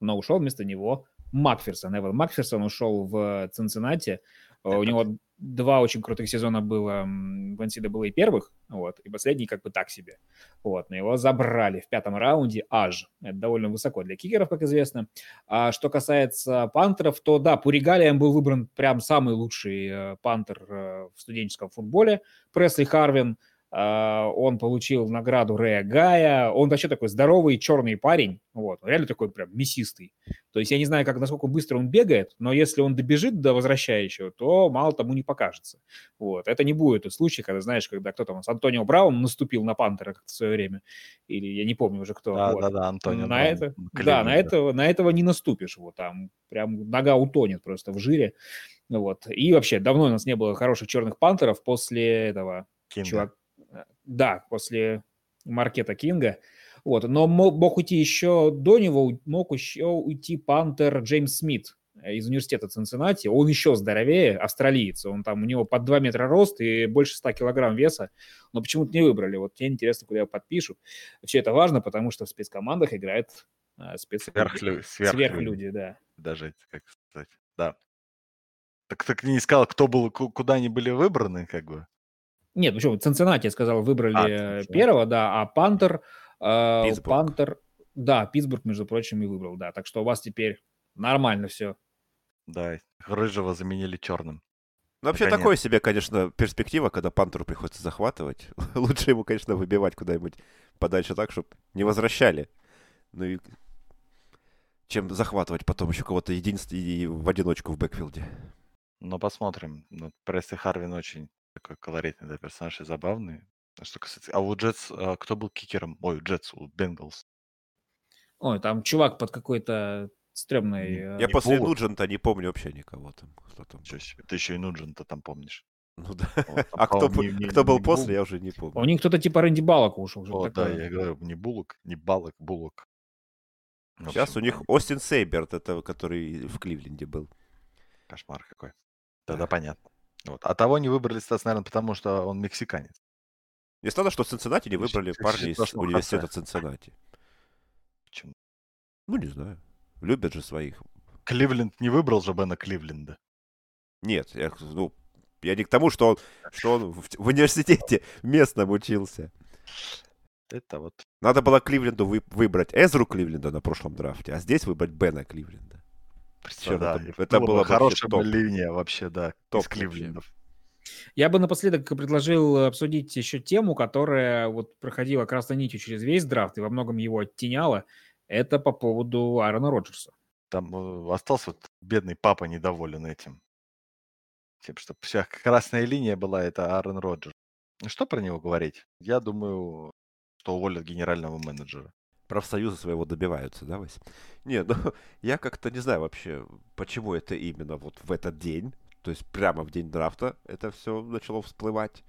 но ушел вместо него Макферсон. Эван Макферсон ушел в Цинциннати. У Это- него два очень крутых сезона было в NCAA первых, вот, и последний как бы так себе. Вот, но его забрали в пятом раунде аж. Это довольно высоко для кикеров, как известно. А что касается пантеров, то да, Пуригалием был выбран прям самый лучший э, пантер э, в студенческом футболе. Пресли Харвин, он получил награду Рэя Гая. Он вообще такой здоровый черный парень. Вот, он реально такой прям мясистый. То есть я не знаю, как, насколько быстро он бегает, но если он добежит до возвращающего, то мало тому не покажется. Вот. Это не будет тот случай, когда, знаешь, когда кто там с Антонио Браун наступил на Пантера как-то в свое время, или я не помню уже кто. Да, вот. да, да, Антонио. на Браун, это, м, да, на Кливленда. этого, на этого не наступишь, вот там прям нога утонет просто в жире, вот. И вообще давно у нас не было хороших черных пантеров после этого Кинга. чувак, да, после Маркета Кинга, вот, но мо- мог уйти еще до него, мог еще уйти пантер Джеймс Смит, из университета Цинциннати, он еще здоровее, австралиец, он там, у него под 2 метра рост и больше 100 килограмм веса, но почему-то не выбрали. Вот тебе интересно, куда его подпишут. Вообще это важно, потому что в спецкомандах играет а, спецлюди. Сверхлю... Сверхлюди. Сверхлюди, да. Даже, как сказать, да. Так так не сказал, кто был, куда они были выбраны, как бы? Нет, почему? Цинциннати, я сказал, выбрали а, первого, да, а Пантер... Э, Пантер... Да, Питтсбург, между прочим, и выбрал, да. Так что у вас теперь нормально все. Да, рыжего заменили черным. Ну, вообще, Наконец. такое себе, конечно, перспектива, когда Пантеру приходится захватывать. Лучше ему, конечно, выбивать куда-нибудь подальше так, чтобы не возвращали. Ну и чем захватывать потом еще кого-то единственный и в одиночку в бэкфилде. Ну, посмотрим. Ну, Пресс Харвин очень такой колоритный да, персонаж и забавный. Что касается... А у Джетс, а, кто был кикером? Ой, у Джетс, у Бенгалс. Ой, там чувак под какой-то стрёмной... Э, Я после Буллок. Нуджента не помню вообще никого там. Кто там Чё себе, ты еще и Нуджента там помнишь. Ну да. Вот, а кто, не, не, кто был не после, Бул... я уже не помню. У них кто-то типа Рэнди Балок ушел. О, да, я говорю, не Буллок, не Балок, Буллок. Сейчас у них Остин Сейберт, это который в Кливленде был. Кошмар какой. Тогда понятно. Вот. А того не выбрали, Стас, наверное, потому что он мексиканец. Не странно, что в Цинциннати не выбрали парни из университета Цинциннати. Почему? Ну, не знаю. Любят же своих. Кливленд не выбрал же Бена Кливленда. Нет, я, ну, я не к тому, что он, что он в, в университете местном учился. Это вот. Надо было Кливленду вы, выбрать Эзру Кливленда на прошлом драфте, а здесь выбрать Бена Кливленда. Все, да, это, это было, было хорошая топ. линия вообще, да, топ из Кливлендов. Я бы напоследок предложил обсудить еще тему, которая вот проходила красной нитью через весь драфт и во многом его оттеняла. Это по поводу Аарона Роджерса. Там э, остался вот бедный папа недоволен этим. Тем, что вся красная линия была, это Аарон Роджерс. Что про него говорить? Я думаю, что уволят генерального менеджера. Профсоюзы своего добиваются, да, Вась? Не, ну, я как-то не знаю вообще, почему это именно вот в этот день, то есть прямо в день драфта это все начало всплывать.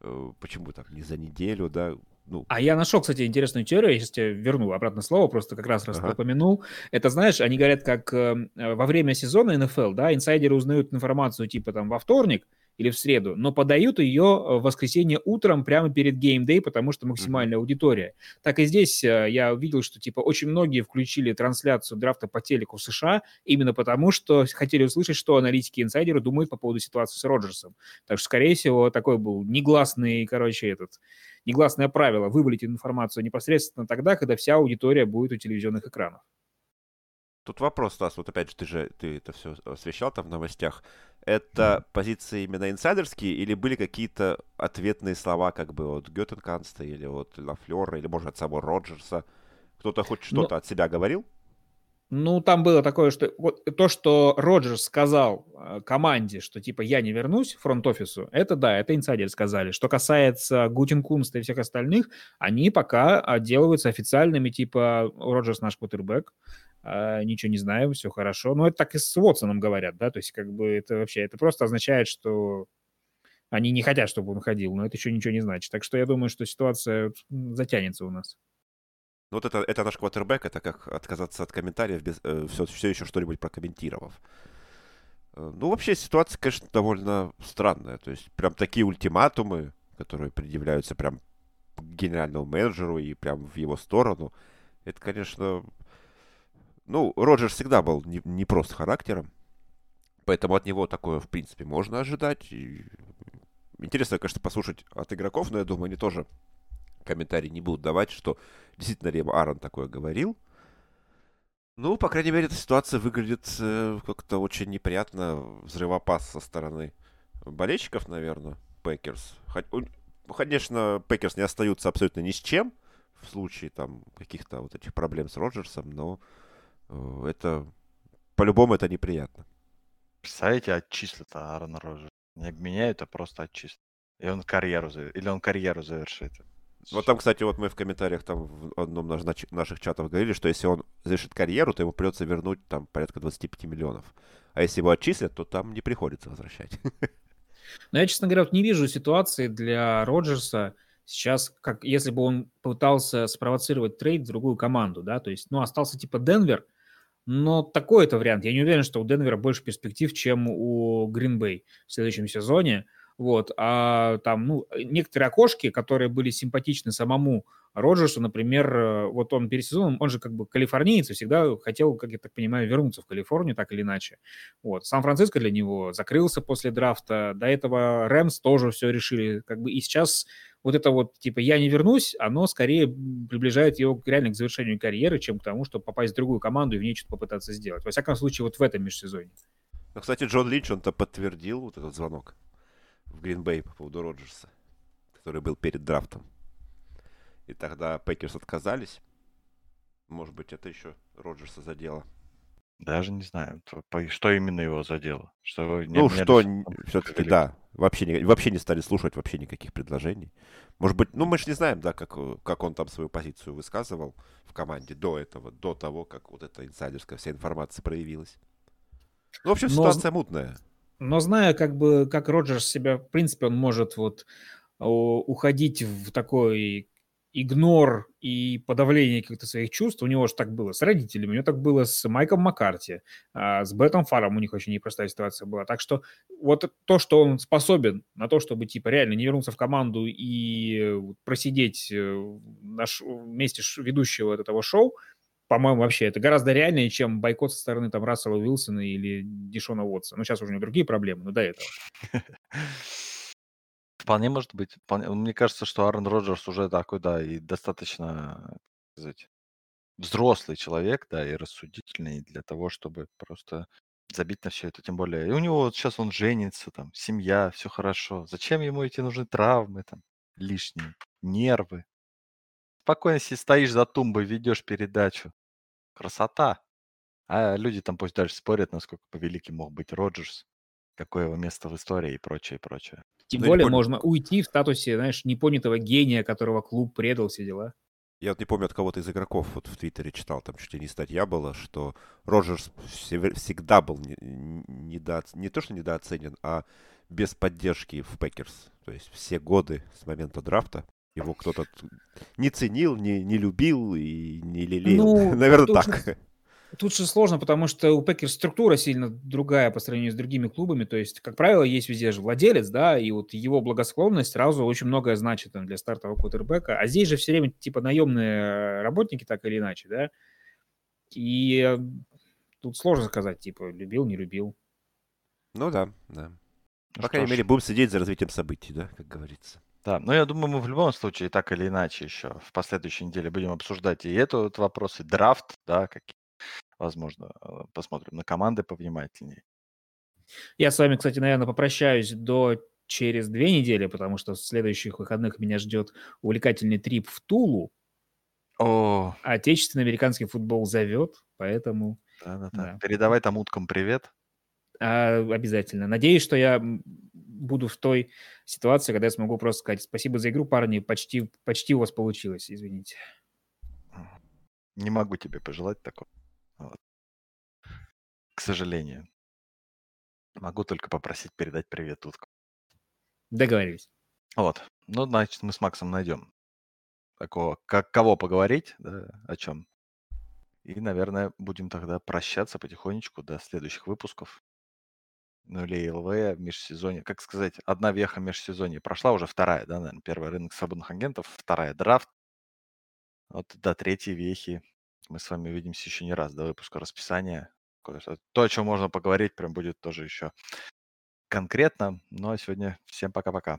Э, почему так не за неделю, да? Ну. А я нашел, кстати, интересную теорию, я сейчас тебе верну обратно слово, просто как раз раз ага. упомянул. Это, знаешь, они говорят, как э, во время сезона НФЛ, да, инсайдеры узнают информацию типа там во вторник, или в среду, но подают ее э, в воскресенье утром прямо перед геймдей, потому что максимальная аудитория. Так и здесь э, я увидел, что типа очень многие включили трансляцию драфта по телеку в США именно потому, что хотели услышать, что аналитики и инсайдеры думают по поводу ситуации с Роджерсом. Так что, скорее всего, такой был негласный, короче, этот негласное правило вывалить информацию непосредственно тогда, когда вся аудитория будет у телевизионных экранов. Тут вопрос, Стас, вот опять же, ты же ты это все освещал там в новостях. Это mm-hmm. позиции именно инсайдерские или были какие-то ответные слова как бы от Гутекунста или от Лафлера или, может, от самого Роджерса? Кто-то хоть ну что-то ну, от себя говорил? Ну, там было такое, что вот то, что Роджерс сказал э, команде, что типа я не вернусь фронт-офису, это да, это инсайдеры сказали. Что касается Гутекунста и всех остальных, они пока отделываются официальными, типа Роджерс наш квотербек, а, ничего не знаем, все хорошо. Но это так и с Уотсоном говорят, да, то есть как бы это вообще, это просто означает, что они не хотят, чтобы он ходил, но это еще ничего не значит. Так что я думаю, что ситуация затянется у нас. Ну вот это, это наш квотербек, это как отказаться от комментариев, без, э, все, все еще что-нибудь прокомментировав. Э, ну, вообще ситуация, конечно, довольно странная. То есть прям такие ультиматумы, которые предъявляются прям генеральному менеджеру и прям в его сторону, это, конечно, ну, Роджерс всегда был не, не просто характером, поэтому от него такое, в принципе, можно ожидать. И... Интересно, конечно, послушать от игроков, но я думаю, они тоже комментарии не будут давать, что действительно ли Аарон такое говорил. Ну, по крайней мере, эта ситуация выглядит э, как-то очень неприятно. Взрывопас со стороны болельщиков, наверное, Packers. Конечно, Packers не остаются абсолютно ни с чем в случае там каких-то вот этих проблем с Роджерсом, но это по-любому это неприятно. Представляете, отчислят Аарона Роджерса. Не обменяют, а просто отчислят. И он карьеру, или он карьеру завершит. Вот там, кстати, вот мы в комментариях там в одном из наших чатов говорили, что если он завершит карьеру, то ему придется вернуть там порядка 25 миллионов. А если его отчислят, то там не приходится возвращать. Но я, честно говоря, вот не вижу ситуации для Роджерса, Сейчас, как если бы он пытался спровоцировать трейд в другую команду, да, то есть, ну, остался типа Денвер, но такой это вариант. Я не уверен, что у Денвера больше перспектив, чем у Гринбей в следующем сезоне. Вот, а там, ну, некоторые окошки, которые были симпатичны самому Роджерсу, например, э, вот он перед сезоном, он же как бы калифорниец всегда хотел, как я так понимаю, вернуться в Калифорнию, так или иначе. Вот, Сан-Франциско для него закрылся после драфта, до этого Rams тоже все решили, как бы, и сейчас вот это вот, типа, я не вернусь, оно скорее приближает его реально к завершению карьеры, чем к тому, чтобы попасть в другую команду и в ней что-то попытаться сделать. Во всяком случае, вот в этом межсезонье. Ну, кстати, Джон Линч, он-то подтвердил вот этот звонок в Грин-Бей по поводу Роджерса, который был перед драфтом. И тогда Packers отказались. Может быть, это еще Роджерса задело. Даже не знаю, что именно его задело. Что ну, что все-таки, да, вообще не, вообще не стали слушать вообще никаких предложений. Может быть, ну мы же не знаем, да, как, как он там свою позицию высказывал в команде до этого, до того, как вот эта инсайдерская вся информация проявилась. Ну, в общем, ситуация Но... мутная. Но зная, как бы, как Роджерс себя, в принципе, он может вот уходить в такой игнор и подавление каких-то своих чувств. У него же так было с родителями, у него так было с Майком Маккарти, а с Беттом Фаром у них очень непростая ситуация была. Так что вот то, что он способен на то, чтобы типа реально не вернуться в команду и просидеть э, наш, вместе ведущего этого шоу, по-моему, вообще это гораздо реальнее, чем бойкот со стороны там Рассела Уилсона или Дишона Уотса. Ну, сейчас уже у него другие проблемы, но до этого. Вполне может быть. Вполне. Мне кажется, что Аарон Роджерс уже такой, да, и достаточно, как сказать, взрослый человек, да, и рассудительный для того, чтобы просто забить на все это. Тем более, и у него вот сейчас он женится, там, семья, все хорошо. Зачем ему эти нужны травмы там лишние, нервы? Спокойно си стоишь за тумбой, ведешь передачу. Красота. А люди там пусть дальше спорят, насколько по великим мог быть Роджерс, какое его место в истории и прочее, и прочее. Тем ну, более можно уйти в статусе, знаешь, непонятого гения, которого клуб предал, все дела. Я вот не помню от кого-то из игроков вот в Твиттере читал, там чуть ли не статья была, что Роджерс всегда был не, недо, не то что недооценен, а без поддержки в Packers. То есть все годы с момента драфта его кто-то не ценил, не, не любил и не лелеял. Ну, Наверное, тут так. Же, тут же сложно, потому что у Пекер структура сильно другая по сравнению с другими клубами. То есть, как правило, есть везде же владелец, да, и вот его благосклонность сразу очень многое значит там, для стартового квотербека. А здесь же все время типа наемные работники, так или иначе, да. И тут сложно сказать, типа, любил, не любил. Ну да, да. Ну, По крайней мере, будем следить за развитием событий, да, как говорится. Да, но я думаю, мы в любом случае так или иначе еще в последующей неделе будем обсуждать и этот вопрос, и драфт, да, какие, возможно, э, посмотрим на команды повнимательнее. Я с вами, кстати, наверное, попрощаюсь до через две недели, потому что в следующих выходных меня ждет увлекательный трип в Тулу. О, Отечественный американский футбол зовет, поэтому да-да-да. Да. Передавай там уткам привет. а, обязательно. Надеюсь, что я буду в той ситуации, когда я смогу просто сказать спасибо за игру, парни, почти, почти у вас получилось, извините. Не могу тебе пожелать такого. Вот. К сожалению. Могу только попросить передать привет уткам. Договорились. Вот. Ну, значит, мы с Максом найдем такого, как кого поговорить, да, о чем. И, наверное, будем тогда прощаться потихонечку до следующих выпусков. Ну или ЛВ в межсезонье. Как сказать, одна веха межсезонье прошла, уже вторая, да, наверное. Первый рынок свободных агентов, вторая драфт. Вот до третьей вехи мы с вами увидимся еще не раз до выпуска расписания. То, о чем можно поговорить, прям будет тоже еще конкретно. Ну а сегодня всем пока-пока.